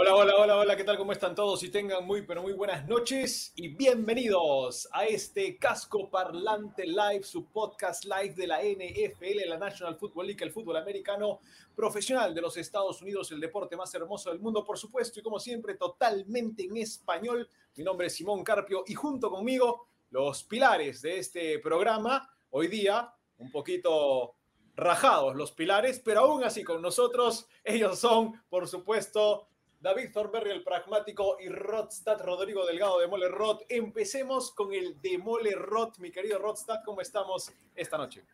Hola, hola, hola, hola, ¿qué tal? ¿Cómo están todos? Y tengan muy, pero muy buenas noches y bienvenidos a este Casco Parlante Live, su podcast live de la NFL, la National Football League, el fútbol americano profesional de los Estados Unidos, el deporte más hermoso del mundo, por supuesto, y como siempre, totalmente en español. Mi nombre es Simón Carpio y junto conmigo, los pilares de este programa, hoy día, un poquito rajados los pilares, pero aún así con nosotros, ellos son, por supuesto, David Thornberry, el pragmático, y Rodstad Rodrigo Delgado de Mole Rod. Empecemos con el de Mole Rod, mi querido Rodstad, ¿cómo estamos esta noche?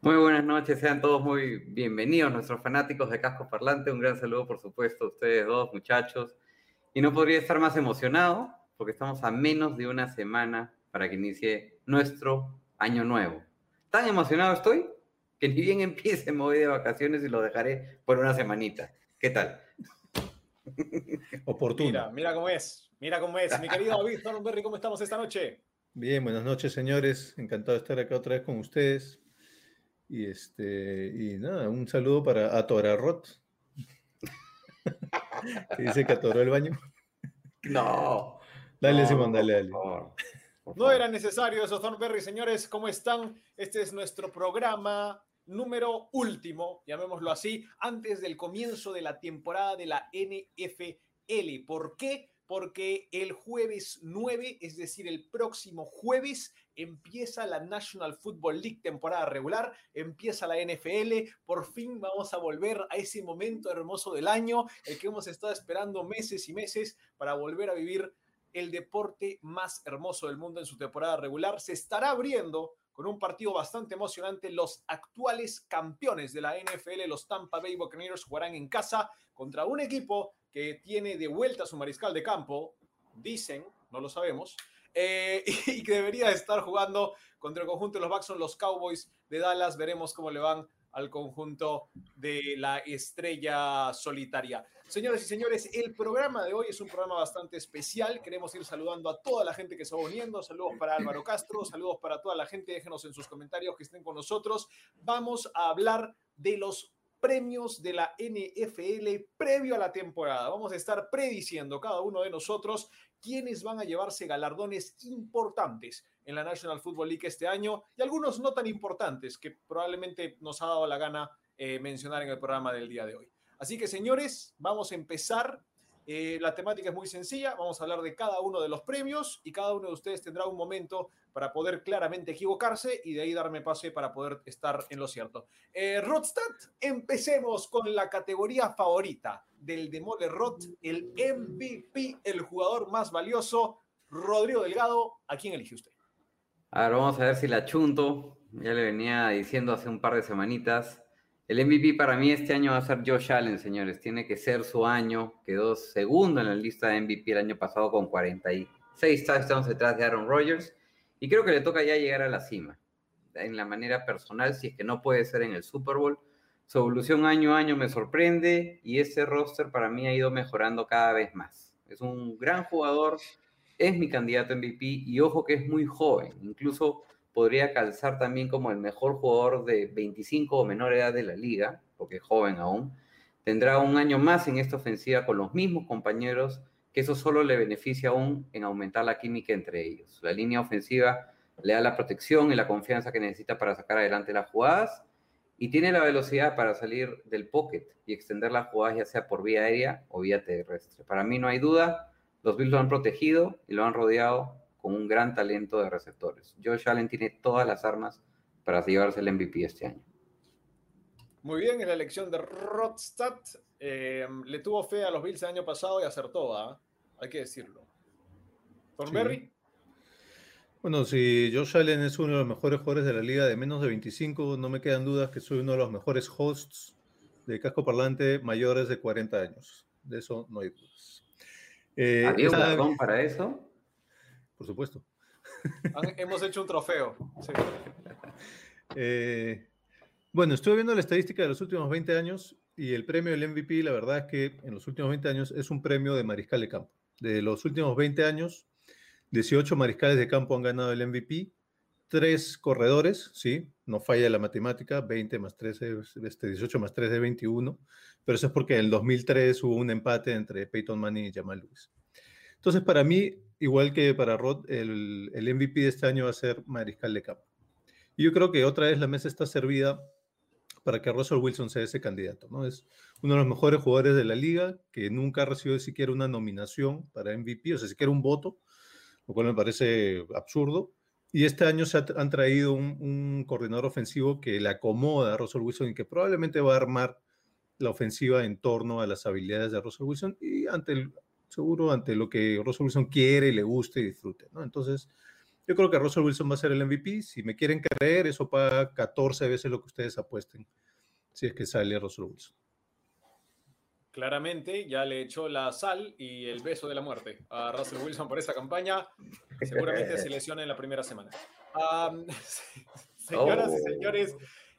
Muy buenas noches, sean todos muy bienvenidos, nuestros fanáticos de Casco Parlante. Un gran saludo, por supuesto, a ustedes dos, muchachos. Y no podría estar más emocionado porque estamos a menos de una semana para que inicie nuestro año nuevo. Tan emocionado estoy que ni bien empiece me voy de vacaciones y lo dejaré por una semanita. ¿Qué tal? Oportuno. Mira, mira cómo es, mira cómo es. Mi querido David Thornberry, ¿cómo estamos esta noche? Bien, buenas noches, señores. Encantado de estar acá otra vez con ustedes. Y este, y nada, un saludo para Atorarrot. que dice que atoró el baño. No. Dale, no, Simón, dale, dale. por favor, por No era necesario eso, Thornberry. Señores, ¿cómo están? Este es nuestro programa número último, llamémoslo así, antes del comienzo de la temporada de la NFL. ¿Por qué? Porque el jueves 9, es decir, el próximo jueves, empieza la National Football League temporada regular, empieza la NFL, por fin vamos a volver a ese momento hermoso del año, el que hemos estado esperando meses y meses para volver a vivir el deporte más hermoso del mundo en su temporada regular. Se estará abriendo con un partido bastante emocionante. Los actuales campeones de la NFL, los Tampa Bay Buccaneers, jugarán en casa contra un equipo que tiene de vuelta a su mariscal de campo, dicen, no lo sabemos, eh, y que debería estar jugando contra el conjunto de los Bucks, los Cowboys de Dallas. Veremos cómo le van al conjunto de la estrella solitaria. Señoras y señores, el programa de hoy es un programa bastante especial. Queremos ir saludando a toda la gente que se va uniendo. Saludos para Álvaro Castro, saludos para toda la gente. Déjenos en sus comentarios que estén con nosotros. Vamos a hablar de los premios de la NFL previo a la temporada. Vamos a estar prediciendo cada uno de nosotros quiénes van a llevarse galardones importantes en la National Football League este año y algunos no tan importantes que probablemente nos ha dado la gana eh, mencionar en el programa del día de hoy. Así que señores, vamos a empezar. Eh, la temática es muy sencilla, vamos a hablar de cada uno de los premios y cada uno de ustedes tendrá un momento para poder claramente equivocarse y de ahí darme pase para poder estar en lo cierto. Eh, empecemos con la categoría favorita del Demole Rod, el MVP, el jugador más valioso, Rodrigo Delgado. ¿A quién elige usted? A ver, vamos a ver si la chunto. Ya le venía diciendo hace un par de semanitas. El MVP para mí este año va a ser Josh Allen, señores. Tiene que ser su año. Quedó segundo en la lista de MVP el año pasado con 46 touchdowns detrás de Aaron Rodgers. Y creo que le toca ya llegar a la cima. En la manera personal, si es que no puede ser en el Super Bowl. Su evolución año a año me sorprende y ese roster para mí ha ido mejorando cada vez más. Es un gran jugador, es mi candidato MVP y ojo que es muy joven. Incluso podría calzar también como el mejor jugador de 25 o menor edad de la liga, porque es joven aún. Tendrá un año más en esta ofensiva con los mismos compañeros, que eso solo le beneficia aún en aumentar la química entre ellos. La línea ofensiva le da la protección y la confianza que necesita para sacar adelante las jugadas y tiene la velocidad para salir del pocket y extender las jugadas ya sea por vía aérea o vía terrestre. Para mí no hay duda, los Bills lo han protegido y lo han rodeado con un gran talento de receptores. Josh Allen tiene todas las armas para llevarse el MVP este año. Muy bien, en la elección de Rodstad, eh, le tuvo fe a los Bills el año pasado y acertó, ¿ah? hay que decirlo. Thornberry, Sí. Bueno, si Josh Allen es uno de los mejores jugadores de la liga de menos de 25, no me quedan dudas que soy uno de los mejores hosts de casco parlante mayores de 40 años. De eso no hay dudas. Eh, ¿Había un para eso? Por supuesto. hemos hecho un trofeo. Sí. Eh, bueno, estuve viendo la estadística de los últimos 20 años y el premio del MVP, la verdad es que en los últimos 20 años es un premio de mariscal de campo. De los últimos 20 años, 18 mariscales de campo han ganado el MVP, tres corredores, sí, no falla la matemática, 20 más 13, este, 18 más 3 de 21, pero eso es porque en el 2003 hubo un empate entre Peyton Manning y Jamal Lewis. Entonces, para mí, igual que para Rod, el, el MVP de este año va a ser mariscal de campo. Y yo creo que otra vez la mesa está servida para que Russell Wilson sea ese candidato. ¿no? Es uno de los mejores jugadores de la liga, que nunca ha recibido siquiera una nominación para MVP, o sea, siquiera un voto, lo cual me parece absurdo. Y este año se han traído un, coordinador ofensivo que le acomoda a Russell Wilson y que probablemente va a armar la ofensiva en torno a las habilidades de Russell Wilson y ante el, seguro ante lo que Russell Wilson quiere, le guste y disfrute. ¿no? Entonces, yo creo que Russell Wilson va a ser el MVP. Si me quieren creer, eso paga 14 veces lo que ustedes apuesten. Si es que sale Russell Wilson. Claramente ya le echó la sal y el beso de la muerte a Russell Wilson por esta campaña. Seguramente se lesiona en la primera semana. señoras y oh. señores,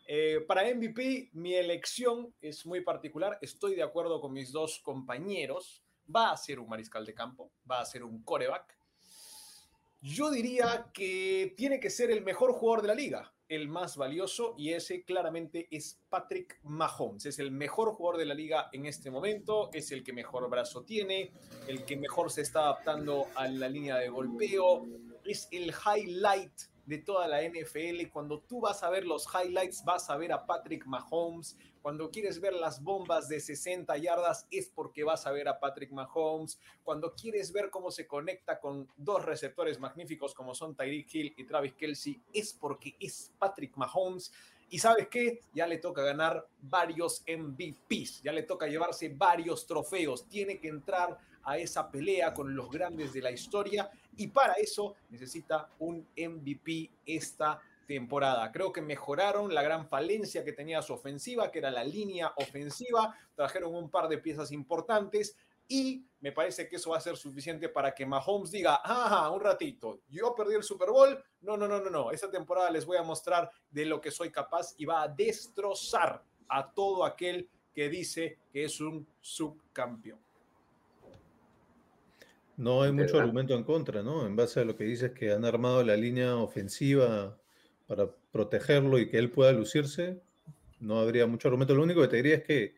eh, para MVP mi elección es muy particular. Estoy de acuerdo con mis dos compañeros. Va a ser un mariscal de campo, va a ser un coreback yo diría que tiene que ser el mejor jugador de la liga, el más valioso, y ese claramente es Patrick Mahomes. Es el mejor jugador de la liga en este momento, es el que mejor brazo tiene, el que mejor se está adaptando a la línea de golpeo, es el highlight de toda la NFL. Cuando tú vas a ver los highlights, vas a ver a Patrick Mahomes. Cuando quieres ver las bombas de 60 yardas, es porque vas a ver a Patrick Mahomes. Cuando quieres ver cómo se conecta con dos receptores magníficos como son Tyreek Hill y Travis Kelsey, es porque es Patrick Mahomes. Y sabes qué? Ya le toca ganar varios MVPs, ya le toca llevarse varios trofeos, tiene que entrar a esa pelea con los grandes de la historia y para eso necesita un MVP esta temporada. Creo que mejoraron la gran falencia que tenía su ofensiva, que era la línea ofensiva, trajeron un par de piezas importantes y me parece que eso va a ser suficiente para que Mahomes diga, ah, un ratito, yo perdí el Super Bowl, no, no, no, no, no, esta temporada les voy a mostrar de lo que soy capaz y va a destrozar a todo aquel que dice que es un subcampeón. No hay mucho argumento en contra, ¿no? En base a lo que dices que han armado la línea ofensiva para protegerlo y que él pueda lucirse, no habría mucho argumento. Lo único que te diría es que,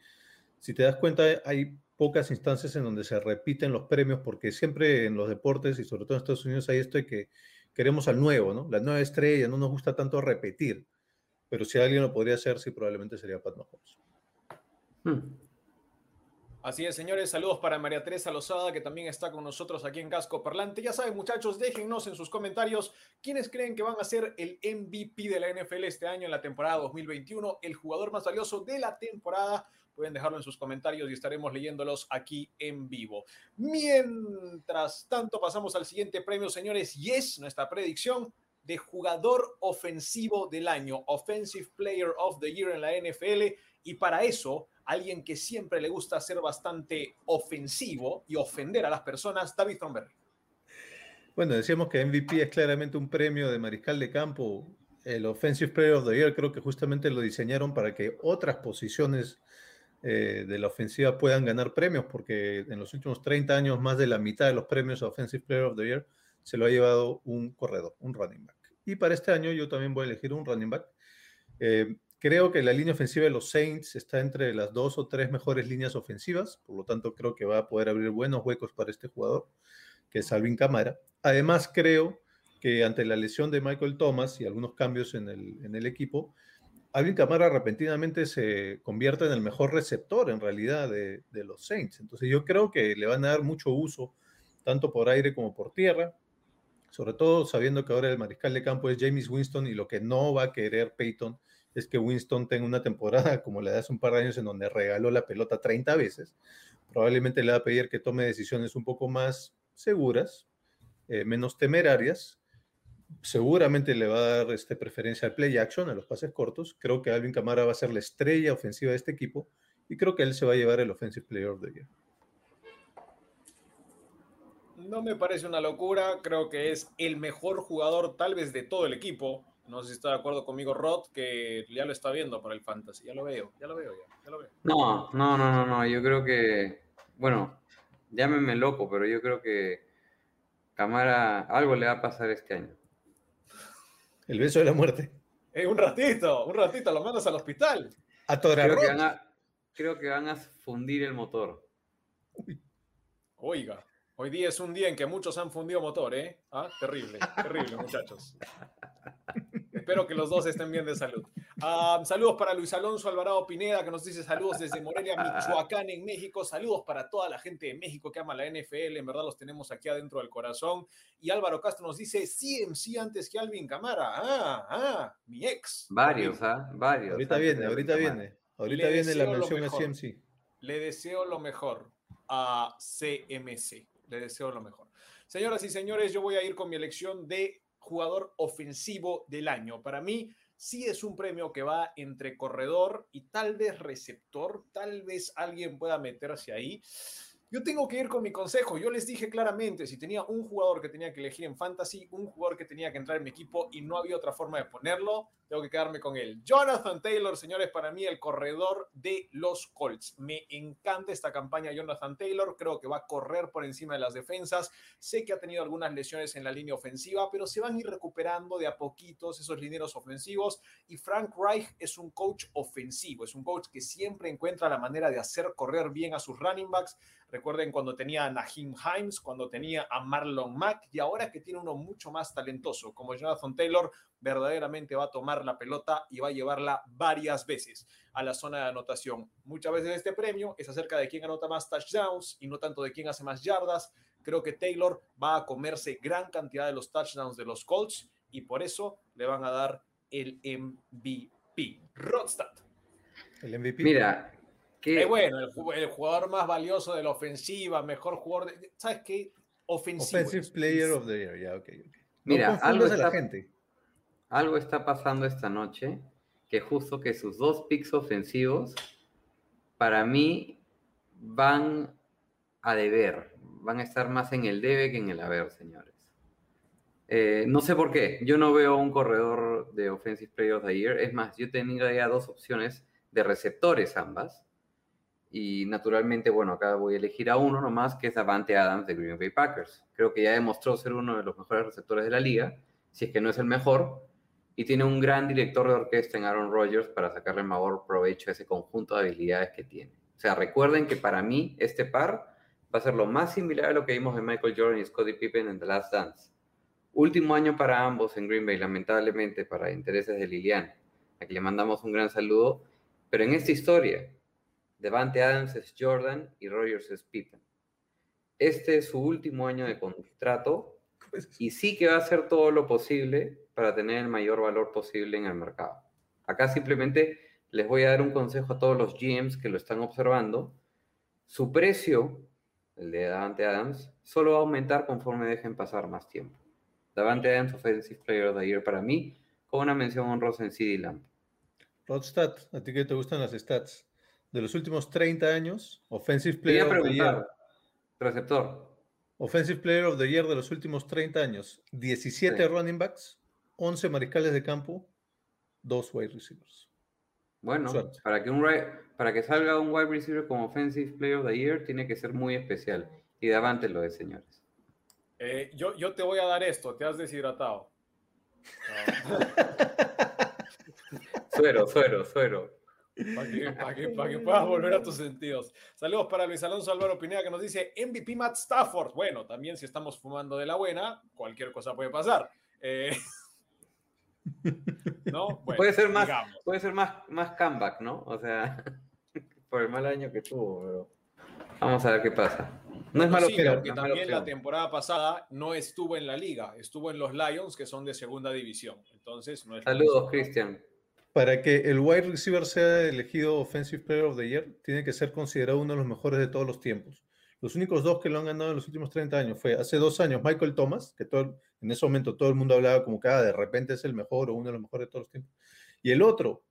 si te das cuenta, hay pocas instancias en donde se repiten los premios, porque siempre en los deportes y sobre todo en Estados Unidos hay esto de que queremos al nuevo, ¿no? La nueva estrella, no nos gusta tanto repetir. Pero si alguien lo podría hacer, sí, probablemente sería Pat Mahomes. Hmm. Así es, señores, saludos para María Teresa Lozada, que también está con nosotros aquí en Casco Parlante. Ya saben, muchachos, déjennos en sus comentarios quiénes creen que van a ser el MVP de la NFL este año en la temporada 2021, el jugador más valioso de la temporada. Pueden dejarlo en sus comentarios y estaremos leyéndolos aquí en vivo. Mientras tanto, pasamos al siguiente premio, señores, y es nuestra predicción de jugador ofensivo del año, Offensive Player of the Year en la NFL. Y para eso alguien que siempre le gusta ser bastante ofensivo y ofender a las personas, David Thornberry. Bueno, decíamos que MVP es claramente un premio de mariscal de campo. El Offensive Player of the Year creo que justamente lo diseñaron para que otras posiciones eh, de la ofensiva puedan ganar premios, porque en los últimos 30 años más de la mitad de los premios Offensive Player of the Year se lo ha llevado un corredor, un running back. Y para este año yo también voy a elegir un running back. Eh, Creo que la línea ofensiva de los Saints está entre las dos o tres mejores líneas ofensivas, por lo tanto creo que va a poder abrir buenos huecos para este jugador, que es Alvin Camara. Además creo que ante la lesión de Michael Thomas y algunos cambios en el, en el equipo, Alvin Camara repentinamente se convierte en el mejor receptor en realidad de, de los Saints. Entonces yo creo que le van a dar mucho uso, tanto por aire como por tierra, sobre todo sabiendo que ahora el mariscal de campo es James Winston y lo que no va a querer Peyton es que Winston tenga una temporada como la de hace un par de años en donde regaló la pelota 30 veces. Probablemente le va a pedir que tome decisiones un poco más seguras, eh, menos temerarias. Seguramente le va a dar este, preferencia al play action, a los pases cortos. Creo que Alvin Camara va a ser la estrella ofensiva de este equipo y creo que él se va a llevar el Offensive Player of the Year. No me parece una locura, creo que es el mejor jugador tal vez de todo el equipo. No sé si está de acuerdo conmigo Rod, que ya lo está viendo para el fantasy. Ya lo veo, ya lo veo, ya, ya lo veo. No, no, no, no, no. Yo creo que, bueno, llámeme loco, pero yo creo que Camara algo le va a pasar este año. El beso de la muerte. Eh, un ratito, un ratito, lo mandas al hospital. A Tora Creo que, van a, creo que van a fundir el motor. Oiga, hoy día es un día en que muchos han fundido motor, ¿eh? Ah, terrible, terrible, muchachos. Espero que los dos estén bien de salud. Ah, saludos para Luis Alonso Alvarado Pineda, que nos dice saludos desde Morelia, Michoacán, en México. Saludos para toda la gente de México que ama la NFL. En verdad los tenemos aquí adentro del corazón. Y Álvaro Castro nos dice CMC antes que Alvin Camara. Ah, ah, mi ex. Varios, ¿ah? Varios. Ahorita viene, ahorita Camara. viene. Ahorita Le viene la mención a. CMC. Le deseo lo mejor a CMC. Le deseo lo mejor. Señoras y señores, yo voy a ir con mi elección de jugador ofensivo del año. Para mí, sí es un premio que va entre corredor y tal vez receptor. Tal vez alguien pueda meterse ahí. Yo tengo que ir con mi consejo. Yo les dije claramente, si tenía un jugador que tenía que elegir en fantasy, un jugador que tenía que entrar en mi equipo y no había otra forma de ponerlo, tengo que quedarme con él. Jonathan Taylor, señores, para mí el corredor de los Colts. Me encanta esta campaña Jonathan Taylor. Creo que va a correr por encima de las defensas. Sé que ha tenido algunas lesiones en la línea ofensiva, pero se van a ir recuperando de a poquitos esos lineros ofensivos. Y Frank Reich es un coach ofensivo, es un coach que siempre encuentra la manera de hacer correr bien a sus running backs. Recuerden cuando tenía a Naheem Himes, cuando tenía a Marlon Mack y ahora que tiene uno mucho más talentoso como Jonathan Taylor, verdaderamente va a tomar la pelota y va a llevarla varias veces a la zona de anotación. Muchas veces este premio es acerca de quién anota más touchdowns y no tanto de quién hace más yardas. Creo que Taylor va a comerse gran cantidad de los touchdowns de los Colts y por eso le van a dar el MVP. Rodstad. El MVP. Mira, que Eh, bueno, el, ju- el jugador más valioso de la ofensiva, mejor jugador de... ¿Sabes qué? Ofensivo. Offensive es. Player of the Year. Ya, ok. ok. No Mira, algo a la gente. Algo está pasando esta noche, que justo que sus dos picks ofensivos, para mí, van a deber, van a estar más en el debe que en el haber, señores. Eh, no sé por qué, yo no veo un corredor de Offensive Player of the Year, es más, yo tenía ya dos opciones de receptores ambas, y naturalmente, bueno, acá voy a elegir a uno nomás, que es Davante Adams de Green Bay Packers. Creo que ya demostró ser uno de los mejores receptores de la liga, si es que no es el mejor, y tiene un gran director de orquesta en Aaron Rodgers para sacarle mayor provecho a ese conjunto de habilidades que tiene. O sea, recuerden que para mí este par va a ser lo más similar a lo que vimos de Michael Jordan y Scottie Pippen en The Last Dance. Último año para ambos en Green Bay, lamentablemente para intereses de Lilian, a quien le mandamos un gran saludo. Pero en esta historia, Devante Adams es Jordan y Rodgers es Pippen. Este es su último año de contrato y sí que va a hacer todo lo posible para tener el mayor valor posible en el mercado. Acá simplemente les voy a dar un consejo a todos los GMs que lo están observando. Su precio, el de Davante Adams, solo va a aumentar conforme dejen pasar más tiempo. Davante Adams, Offensive Player of the Year para mí, con una mención honrosa en CD Lamp. Rodstat, a ti que te gustan las stats. De los últimos 30 años, Offensive Quería Player of the Year. receptor, Offensive Player of the Year de los últimos 30 años. 17 Sí. running backs, 11 mariscales de campo, 2 wide receivers. Bueno, Suerte. para que, un, para que salga un wide receiver como Offensive Player of the Year, tiene que ser muy especial. Y Davante lo es, señores. Eh, yo, yo te voy a dar esto, te has deshidratado. Suero, suero, suero. Para que, pa' que- pa' que puedas volver a tus sentidos. Saludos para Luis Alonso Álvaro Pineda que nos dice MVP Matt Stafford. Bueno, también si estamos fumando de la buena, cualquier cosa puede pasar. Eh, ¿No? Bueno, puede ser más, digamos. puede ser más, más comeback, ¿no? O sea, por el mal año que tuvo, pero vamos a ver qué pasa. No es malo, Sí, opción, porque no es mala también la temporada pasada no estuvo en la liga, estuvo en los Lions, que son de segunda división. Entonces, no es Saludos. Cristian. Para que el wide receiver sea elegido Offensive Player of the Year, tiene que ser considerado uno de los mejores de todos los tiempos. Los únicos dos que lo han ganado en los últimos 30 años fue hace dos años Michael Thomas, que todo, en ese momento todo el mundo hablaba como que ah, de repente es el mejor o uno de los mejores de todos los tiempos. Y el otro,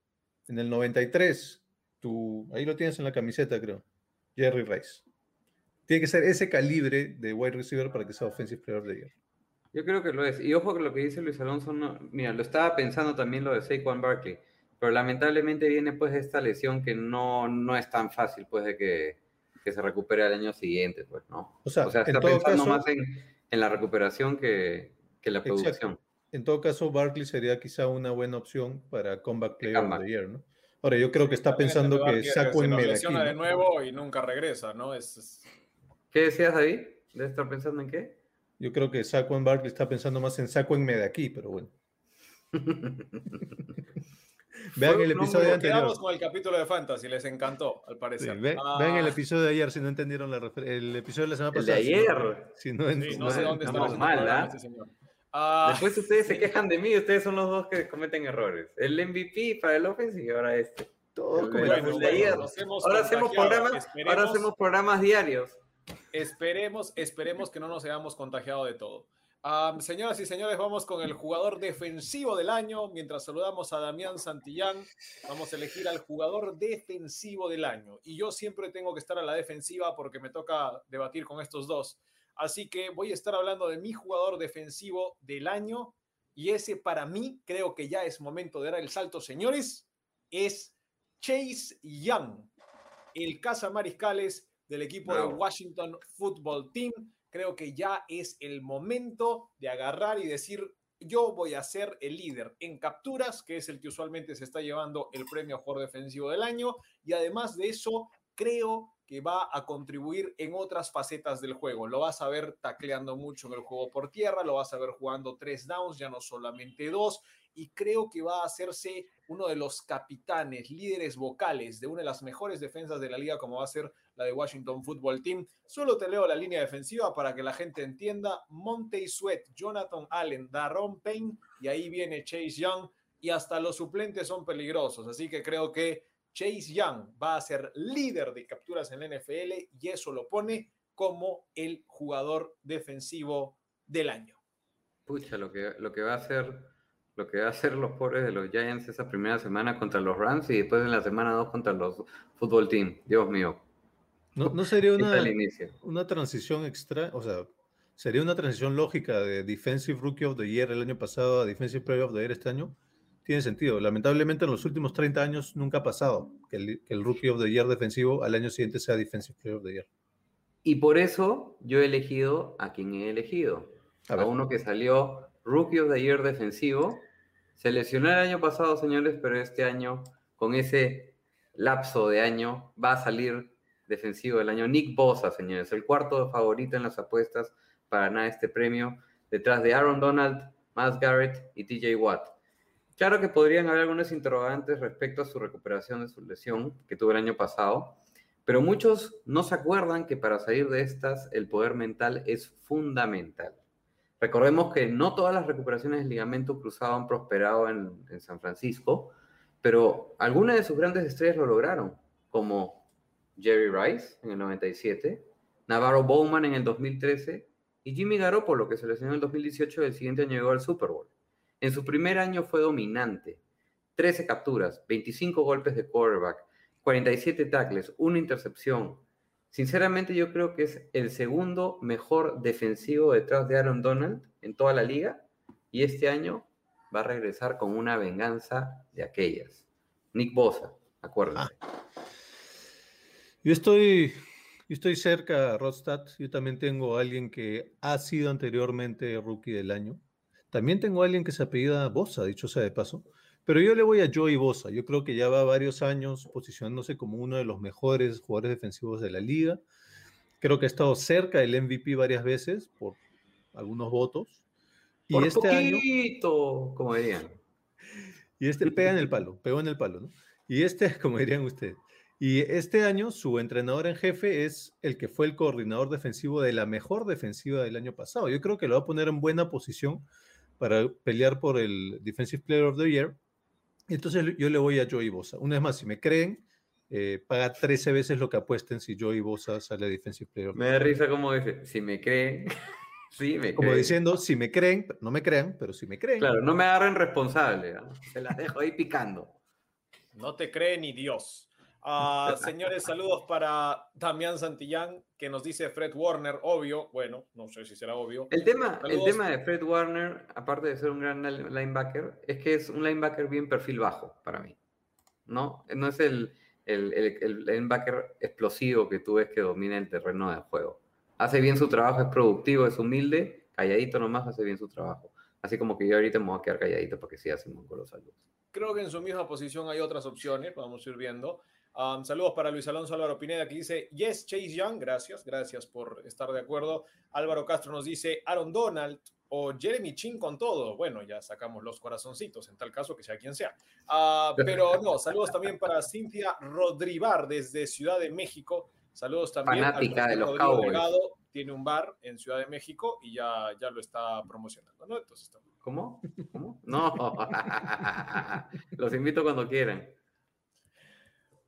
en el 93, tú, ahí lo tienes en la camiseta, creo, Jerry Rice. tiene que ser ese calibre de wide receiver para que sea Offensive Player of the Year. Yo creo que lo es. Y ojo que lo que dice Luis Alonso, no, mira, lo estaba pensando también lo de Saquon Barkley, pero lamentablemente viene pues esta lesión que no, no es tan fácil pues de que, que se recupere al año siguiente, pues, ¿no? O sea, O sea, está pensando caso- más en, en la recuperación que, que la Exacto. producción. En todo caso, Barkley sería quizá una buena opción para Comeback Player of the Year, ¿no? Ahora, yo creo que está pensando que saco se en Medellín. lesiona de nuevo y nunca regresa, ¿no? Es, es- ¿Qué decías, David? ¿Debe estar pensando en qué? Yo creo que Saquon Barkley está pensando más en Saco en Medaquí, pero bueno. Vean Fue el episodio anterior. Quedamos con el capítulo de Fantasy, les encantó, al Sí, parecer. ve- Ah, vean el episodio de ayer si no entendieron la refer- el episodio de la semana El de pasada. si no- ayer. Si no, sí, no sé dónde estamos estamos mal, ¿ah? Ah, Después ustedes se quejan de mí, ustedes son los dos que cometen errores. El MVP para el offense y ahora este. todos Bueno, cometemos bueno, ayer. hemos Ahora hacemos, programas, ahora hacemos programas diarios. Esperemos, esperemos que no nos hayamos contagiado de todo. Señoras y señores, vamos con el jugador defensivo del año. Mientras saludamos a Damián Santillán, vamos a elegir al jugador defensivo del año. Y yo siempre tengo que estar a la defensiva porque me toca debatir con estos dos. Así que voy a estar hablando de mi jugador defensivo del año. Y ese para mí, creo que ya es momento de dar el salto, señores, es Chase Young, el cazamariscales del equipo de. Washington Football Team. Creo que ya es el momento de agarrar y decir, yo voy a ser el líder en capturas, que es el que usualmente se está llevando el premio a jugador defensivo del año. Y además de eso, creo que va a contribuir en otras facetas del juego. Lo vas a ver tacleando mucho en el juego por tierra, lo vas a ver jugando tres downs, ya no solamente dos, y creo que va a hacerse uno de los capitanes, líderes vocales de una de las mejores defensas de la liga, como va a ser la de Washington Football Team. Solo te leo la línea defensiva para que la gente entienda. Monte Sweat, Jonathan Allen, Daron Payne, y ahí viene Chase Young, y hasta los suplentes son peligrosos. Así que creo que Chase Young va a ser líder de capturas en la NFL y eso lo pone como el jugador defensivo del año. Pucha, lo que, lo que va a hacer, lo que va a hacer los pobres de los Giants esa primera semana contra los Rams y después en la semana 2 contra los Football Team. Dios mío. No, no sería una, una transición extra, o sea, sería una transición lógica de Defensive Rookie of the Year el año pasado a Defensive Player of the Year este año. Tiene sentido. Lamentablemente en los últimos 30 años nunca ha pasado que el, que el Rookie of the Year defensivo al año siguiente sea Defensive Player of the Year. Y por eso yo he elegido a quien he elegido. A uno que salió Rookie of the Year defensivo. Se lesionó el año pasado, señores, pero este año, con ese lapso de año, va a salir defensivo del año. Nick Bosa, señores, el cuarto favorito en las apuestas para ganar este premio, detrás de Aaron Donald, Miles Garrett y TJ Watt. Claro que podrían haber algunos interrogantes respecto a su recuperación de su lesión que tuvo el año pasado, pero muchos no se acuerdan que para salir de estas el poder mental es fundamental. Recordemos que no todas las recuperaciones del ligamento cruzado han prosperado en, en San Francisco, pero algunas de sus grandes estrellas lo lograron, como Jerry Rice en el 97, Navarro Bowman en el 2013 y Jimmy Garoppolo, que se lesionó en el 2018 y el siguiente año llegó al Super Bowl. En su primer año fue dominante, 13 capturas, 25 golpes de quarterback, 47 tackles, una intercepción. Sinceramente yo creo que es el segundo mejor defensivo detrás de Aaron Donald en toda la liga y este año va a regresar con una venganza de aquellas. Nick Bosa, acuérdense. Yo estoy, yo estoy cerca, Rodstad. Yo también tengo a alguien que ha sido anteriormente rookie del año. También tengo a alguien que se apellida Bosa, dicho sea de paso. Pero yo le voy a Joey Bosa. Yo creo que ya va varios años posicionándose como uno de los mejores jugadores defensivos de la liga. Creo que ha estado cerca del MVP varias veces por algunos votos. Y Por este año. poquito, como dirían. Y este pega en el palo, pegó en el palo, ¿no? Y este, como dirían ustedes, y este año su entrenador en jefe es el que fue el coordinador defensivo de la mejor defensiva del año pasado. Yo creo que lo va a poner en buena posición para pelear por el Defensive Player of the Year. Entonces yo le voy a Joey Bosa. Una vez más, si me creen, eh, paga 13 veces lo que apuesten si Joey Bosa sale Defensive Player of the Me da risa como dice, si me creen, sí me Year. Como creen. diciendo, si me creen, no me crean, pero si me creen. Claro, no me agarren responsable, se las dejo ahí picando. No te cree ni Dios. Ah, señores, saludos para Damián Santillán, que nos dice Fred Warner, obvio. Bueno, no sé si será obvio. El tema, el tema de Fred Warner, aparte de ser un gran line- linebacker, es que es un linebacker bien perfil bajo para mí. ¿No? No es el, el, el- el linebacker explosivo que tú ves que domina el terreno de juego. Hace bien su trabajo, es productivo, es humilde, calladito nomás hace bien su trabajo. Así como que yo ahorita me voy a quedar calladito para que siga Simón con los saludos. Creo que en su misma posición hay otras opciones, vamos a ir viendo. Um, saludos para Luis Alonso Álvaro Pineda que dice, yes, Chase Young, gracias, gracias por estar de acuerdo. Álvaro Castro nos dice, Aaron Donald o Jeremy Chin con todo. Bueno, ya sacamos los corazoncitos, en tal caso que sea quien sea. Ah, pero no, saludos también para Cintia Rodribar desde Ciudad de México. Saludos también Fanática al de los Rodrigo. Delgado, tiene un bar en Ciudad de México y ya, ya lo está promocionando, ¿no? Entonces, está. ¿Cómo? ¿Cómo? No. los invito cuando quieran.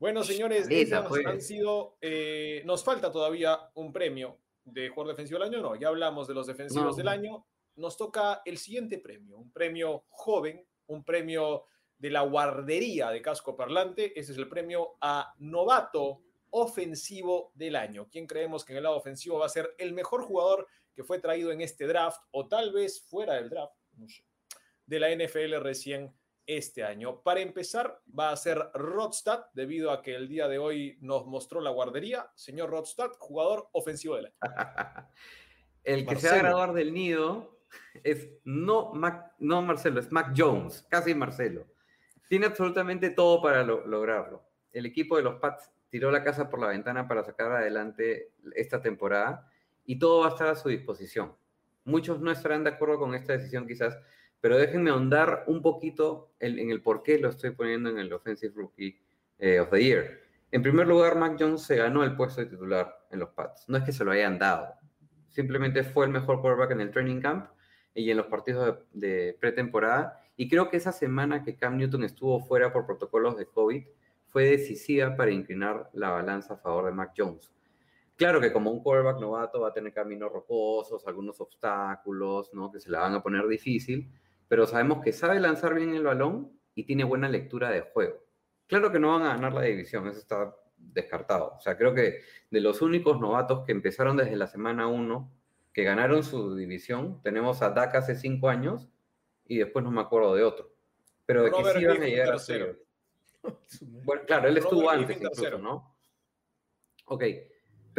Bueno, señores, pues. han sido. eh, nos falta todavía un premio de jugador defensivo del año. No, ya hablamos de los defensivos No. del año. Nos toca el siguiente premio, un premio joven, un premio de la guardería de casco parlante. Ese es el premio a novato ofensivo del año. ¿Quién creemos que en el lado ofensivo va a ser el mejor jugador que fue traído en este draft o tal vez fuera del draft? No sé. De la NFL recién este año. Para empezar, va a ser Rodstad, debido a que el día de hoy nos mostró la guardería. Señor Rodstad, jugador ofensivo del año. El que se va a graduar del nido es no, Mac- no Marcelo, es Mac Jones, casi Marcelo. Tiene absolutamente todo para lo- lograrlo. El equipo de los Pats tiró la casa por la ventana para sacar adelante esta temporada y todo va a estar a su disposición. Muchos no estarán de acuerdo con esta decisión quizás, pero déjenme ahondar un poquito en, en el por qué lo estoy poniendo en el Offensive Rookie eh, of the Year. En primer lugar, Mac Jones se ganó el puesto de titular en los Pats. No es que se lo hayan dado. Simplemente fue el mejor quarterback en el training camp y en los partidos de, de pretemporada. Y creo que esa semana que Cam Newton estuvo fuera por protocolos de COVID fue decisiva para inclinar la balanza a favor de Mac Jones. Claro que como un quarterback novato va a tener caminos rocosos, algunos obstáculos, ¿no? que se la van a poner difícil, pero sabemos que sabe lanzar bien el balón y tiene buena lectura de juego. Claro que no van a ganar la división, eso está descartado. O sea, creo que de los únicos novatos que empezaron desde la semana 1, que ganaron su división, tenemos a Dak hace 5 años y después no me acuerdo de otro. Pero de que Robert sí van a llegar a playoffs. Bueno, claro, él estuvo Robert antes Griffin incluso, tercero. ¿no? Ok,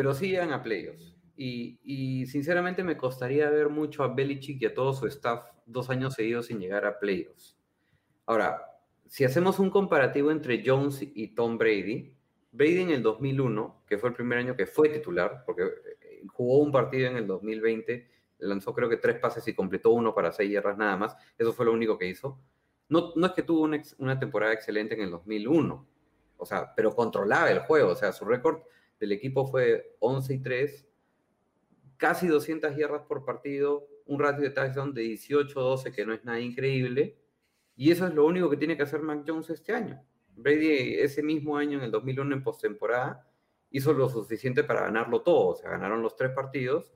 pero sí llegan a playoffs. Y, sinceramente me costaría ver mucho a Belichick y a todo su staff dos años seguidos sin llegar a playoffs. Ahora, si hacemos un comparativo entre Jones y Tom Brady, Brady en el 2001, que fue el primer año que fue titular, porque eh, jugó un partido en el 2020, lanzó creo que tres pases y completó uno para seis yardas nada más, eso fue lo único que hizo. No, no es que tuvo una, una temporada excelente en el 2001, o sea, pero controlaba el juego, o sea, su récord del equipo fue 11 y 3, casi 200 yardas por partido, un ratio de touchdown de 18-12, que no es nada increíble, y eso es lo único que tiene que hacer Mac Jones este año. Brady ese mismo año, en el 2001, en postemporada, hizo lo suficiente para ganarlo todo, o sea, ganaron los tres partidos,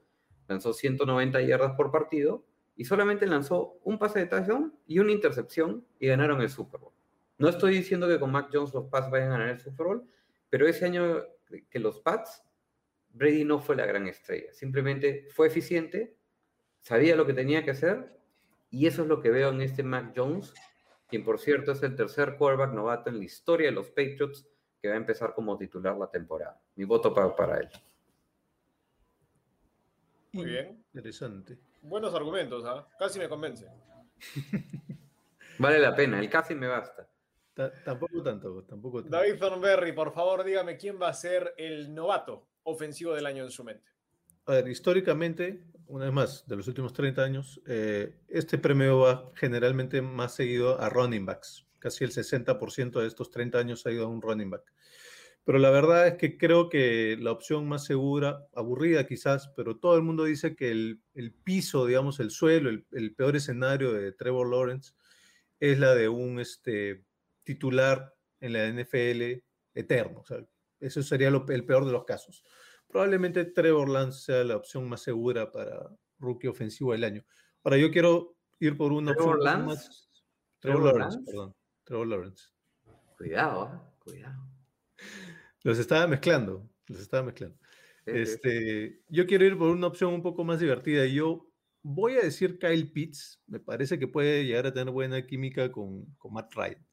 lanzó 190 yardas por partido, y solamente lanzó un pase de touchdown y una intercepción, y ganaron el Super Bowl. No estoy diciendo que con Mac Jones los Pats vayan a ganar el Super Bowl, pero ese año que los Pats, Brady no fue la gran estrella. Simplemente fue eficiente, sabía lo que tenía que hacer, y eso es lo que veo en este Mac Jones, quien por cierto es el tercer quarterback novato en la historia de los Patriots que va a empezar como titular la temporada. Mi voto para, para él. Muy bien. Interesante. Buenos argumentos, ¿ah? Casi me convence. Vale la pena, el casi me basta. Ta- tampoco tanto, tampoco tanto. David Thornberry, por favor, dígame quién va a ser el novato ofensivo del año en su mente. A ver, históricamente, una vez más, de los últimos 30 años, eh, este premio va generalmente más seguido a running backs. Casi el 60% de estos 30 años ha ido a un running back. Pero la verdad es que creo que la opción más segura, aburrida quizás, pero todo el mundo dice que el, el piso, digamos, el suelo, el, el peor escenario de Trevor Lawrence es la de un este, titular en la NFL eterno. O sea, eso sería lo- el peor de los casos probablemente Trevor Lance sea la opción más segura para rookie ofensivo del año. Ahora, yo quiero ir por una ¿Trevor opción Lance? más. Trevor, ¿Trevor Lawrence, Lance? perdón. Trevor Lawrence. Cuidado, ¿ah? cuidado. Los estaba mezclando, los estaba mezclando. Este, yo quiero ir por una opción un poco más divertida. Yo voy a decir Kyle Pitts. Me parece que puede llegar a tener buena química con, con Matt Ryan.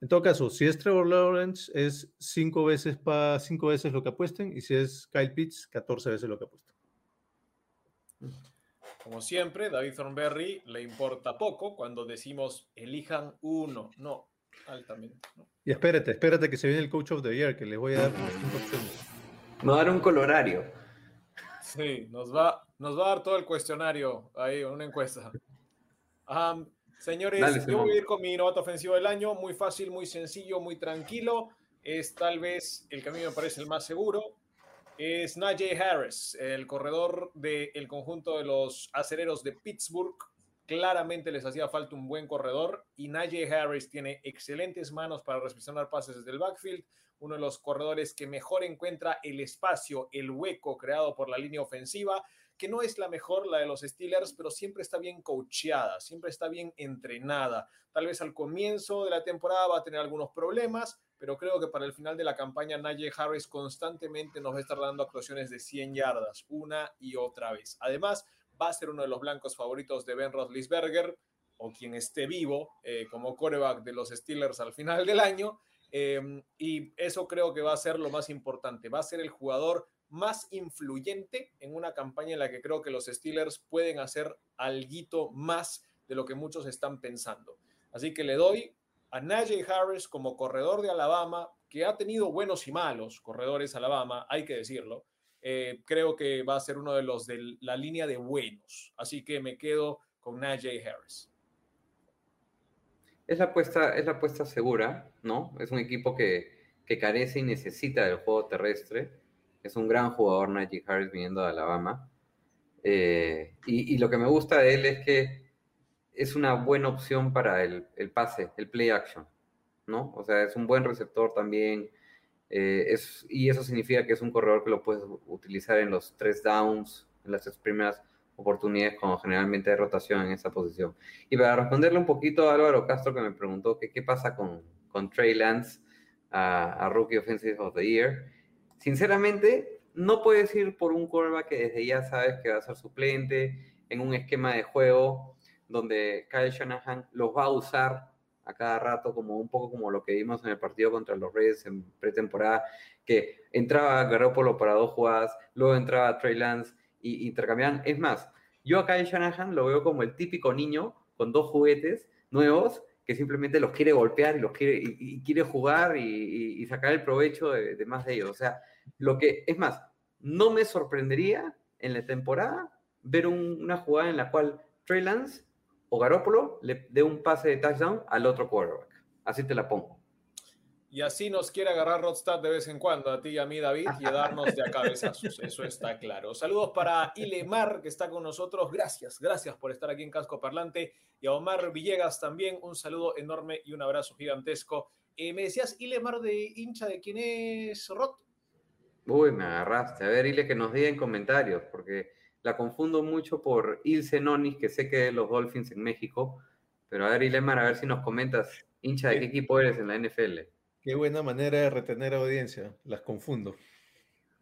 En todo caso, si es Trevor Lawrence, es cinco veces, pa, cinco veces lo que apuesten. Y si es Kyle Pitts, 14 veces lo que apuesten. Como siempre, David Thornberry le importa poco cuando decimos elijan uno. No, altamente. ¿no? Y espérate, espérate que se viene el Coach of the Year, que les voy a dar cinco opciones. Me va a dar un colorario. Sí, nos va, nos va a dar todo el cuestionario ahí, una encuesta. Um, señores, Dale, yo voy a ir con mi novato ofensivo del año, muy fácil, muy sencillo, muy tranquilo. Es tal vez el que a mí me parece el más seguro. Es Najee Harris, el corredor del conjunto de los acereros de Pittsburgh. Claramente les hacía falta un buen corredor y Najee Harris tiene excelentes manos para recepcionar pases desde el backfield. Uno de los corredores que mejor encuentra el espacio, el hueco creado por la línea ofensiva, que no es la mejor, la de los Steelers, pero siempre está bien coacheada, siempre está bien entrenada. Tal vez al comienzo de la temporada va a tener algunos problemas, pero creo que para el final de la campaña Najee Harris constantemente nos va a estar dando actuaciones de 100 yardas una y otra vez. Además, va a ser uno de los blancos favoritos de Ben Roethlisberger o quien esté vivo eh, como coreback de los Steelers al final del año. Eh, y eso creo que va a ser lo más importante. Va a ser el jugador más influyente en una campaña en la que creo que los Steelers pueden hacer algo más de lo que muchos están pensando. Así que le doy a Najee Harris como corredor de Alabama, que ha tenido buenos y malos corredores Alabama, hay que decirlo. Eh, creo que va a ser uno de los de la línea de buenos. Así que me quedo con Najee Harris. Es la apuesta, es la apuesta segura, ¿no? Es un equipo que, que carece y necesita del juego terrestre. Es un gran jugador Najee Harris viniendo de Alabama. Eh, y, lo que me gusta de él es que es una buena opción para el, el pase, el play action, ¿no? O sea, es un buen receptor también. eh, es, y eso significa que es un corredor que lo puedes utilizar en los tres downs, en las primeras oportunidades, cuando generalmente hay rotación en esa posición. Y para responderle un poquito a Álvaro Castro, que me preguntó que qué pasa con, con Trey Lance a Rookie Offensive of the Year. Sinceramente, no puedes ir por un quarterback que desde ya sabes que va a ser suplente en un esquema de juego donde Kyle Shanahan los va a usar a cada rato, como un poco como lo que vimos en el partido contra los Reyes en pretemporada, que entraba Garoppolo para dos jugadas, luego entraba Trey Lance y, intercambiaban. Es más, yo a Kyle Shanahan lo veo como el típico niño con dos juguetes nuevos que simplemente los quiere golpear y los quiere, quiere jugar y, sacar el provecho de más de ellos. O sea, lo que, es más, no me sorprendería en la temporada ver un- una jugada en la cual Trey Lance o Garoppolo le dé un pase de touchdown al otro quarterback. Así te la pongo. Y así nos quiere agarrar Rodstad de vez en cuando, a ti y a mí, David, y darnos de a cabezazos. Eso está claro. Saludos para Ilemar, que está con nosotros. Gracias, gracias por estar aquí en Casco Parlante. Y a Omar Villegas también, un saludo enorme y un abrazo gigantesco. Eh, me decías, Ilemar, de hincha de quién es Rod. Uy, me agarraste. A ver, dile que nos diga en comentarios, porque la confundo mucho por Ilse Nonis, que sé que es los Dolphins en México. Pero a ver, Ilemar, a ver si nos comentas, hincha de qué equipo eres en la NFL. Qué buena manera de retener audiencia. Las confundo.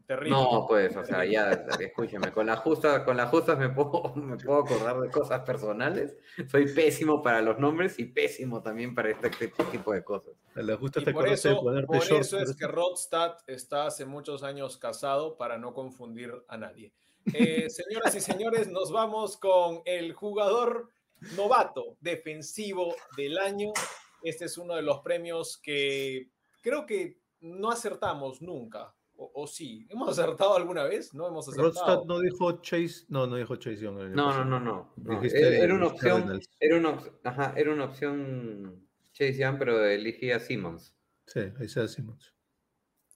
Terrible. No, pues, o sea, ya, escúchame, con las justas, con las justas me puedo, me puedo acordar de cosas personales. Soy pésimo para los nombres y pésimo también para este, este tipo de cosas. La justa Y te por de eso, ponerte por short, eso es que Rodstad está hace muchos años casado para no confundir a nadie. Eh, señoras y señores, nos vamos con el jugador novato defensivo del año. Este es uno de los premios que creo que no acertamos nunca. O, o sí, ¿hemos acertado alguna vez? No hemos acertado. Rodstad no dijo Chase, no, no dijo Chase Young. No, no, no, no. Era, era una opción, era una, op- ajá, era una opción Chase Young, pero elegí a Simmons. Sí, ahí se Simmons.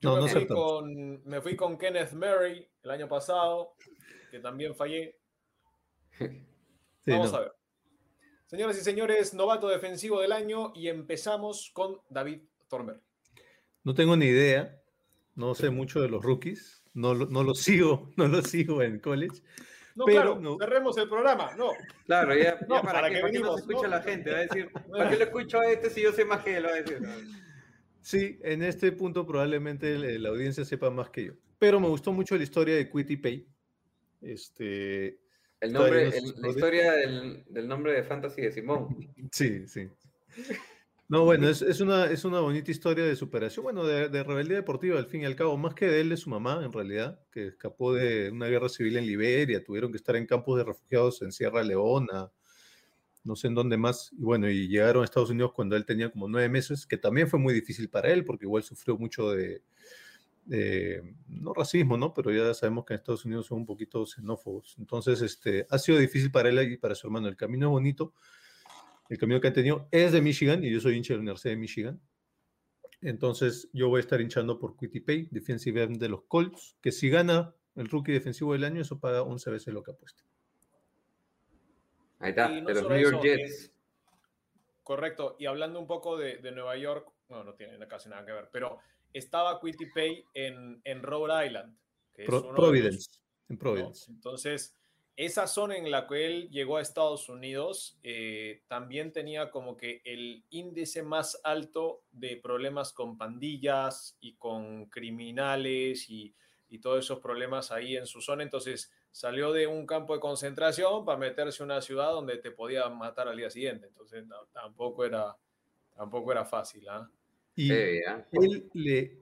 Yo No, me, no fui con, me fui con Kenneth Murray el año pasado, que también fallé. Sí, Vamos no. a ver. Señoras y señores, novato defensivo del año y empezamos con David Thornberry. No tengo ni idea. No sé mucho de los rookies. No, lo- no los sigo, no los sigo en college. No, Pero claro, no. cerremos el programa. No, Claro, ya, ya No, para, ¿para qué, qué ¿para qué no venimos, se escucha no? la gente? Va a decir, ¿para qué lo escucho a este si yo sé más que él? Va a decir. Sí, en este punto probablemente la, la audiencia sepa más que yo. Pero me gustó mucho la historia de Quitty Pay. Este, El nombre, no el- la historia del, del nombre de Fantasy de Simón. Sí, sí. No, bueno, es, es una, es una bonita historia de superación, bueno, de, de rebeldía deportiva, al fin y al cabo, más que de él, de su mamá, en realidad, que escapó de una guerra civil en Liberia, tuvieron que estar en campos de refugiados en Sierra Leona, no sé en dónde más, y bueno, y llegaron a Estados Unidos cuando él tenía como nueve meses, que también fue muy difícil para él, porque igual sufrió mucho de, de- no racismo, ¿no? Pero ya sabemos que en Estados Unidos son un poquito xenófobos, entonces, este, ha sido difícil para él y para su hermano, el camino es bonito, el camino que han tenido es de Michigan y yo soy hincha de la Universidad de Michigan. Entonces yo voy a estar hinchando por Quitty Pay, defensive end de los Colts, que si gana el rookie defensivo del año, eso paga 11 veces lo que apuesta. Ahí está, no de los New York eso, Jets. Correcto. Y hablando un poco de, de Nueva York, no, no tiene casi nada que ver, pero estaba Quitty Pay en, en Rhode Island. Que es uno los- Providence, en ¿no? Providence. Entonces, esa zona en la que él llegó a Estados Unidos eh, también tenía como que el índice más alto de problemas con pandillas y con criminales y, y todos esos problemas ahí en su zona. Entonces, salió de un campo de concentración para meterse en una ciudad donde te podían matar al día siguiente. Entonces, no, tampoco, era, tampoco era fácil. ¿ah? Y Sí, ¿ah? él, le,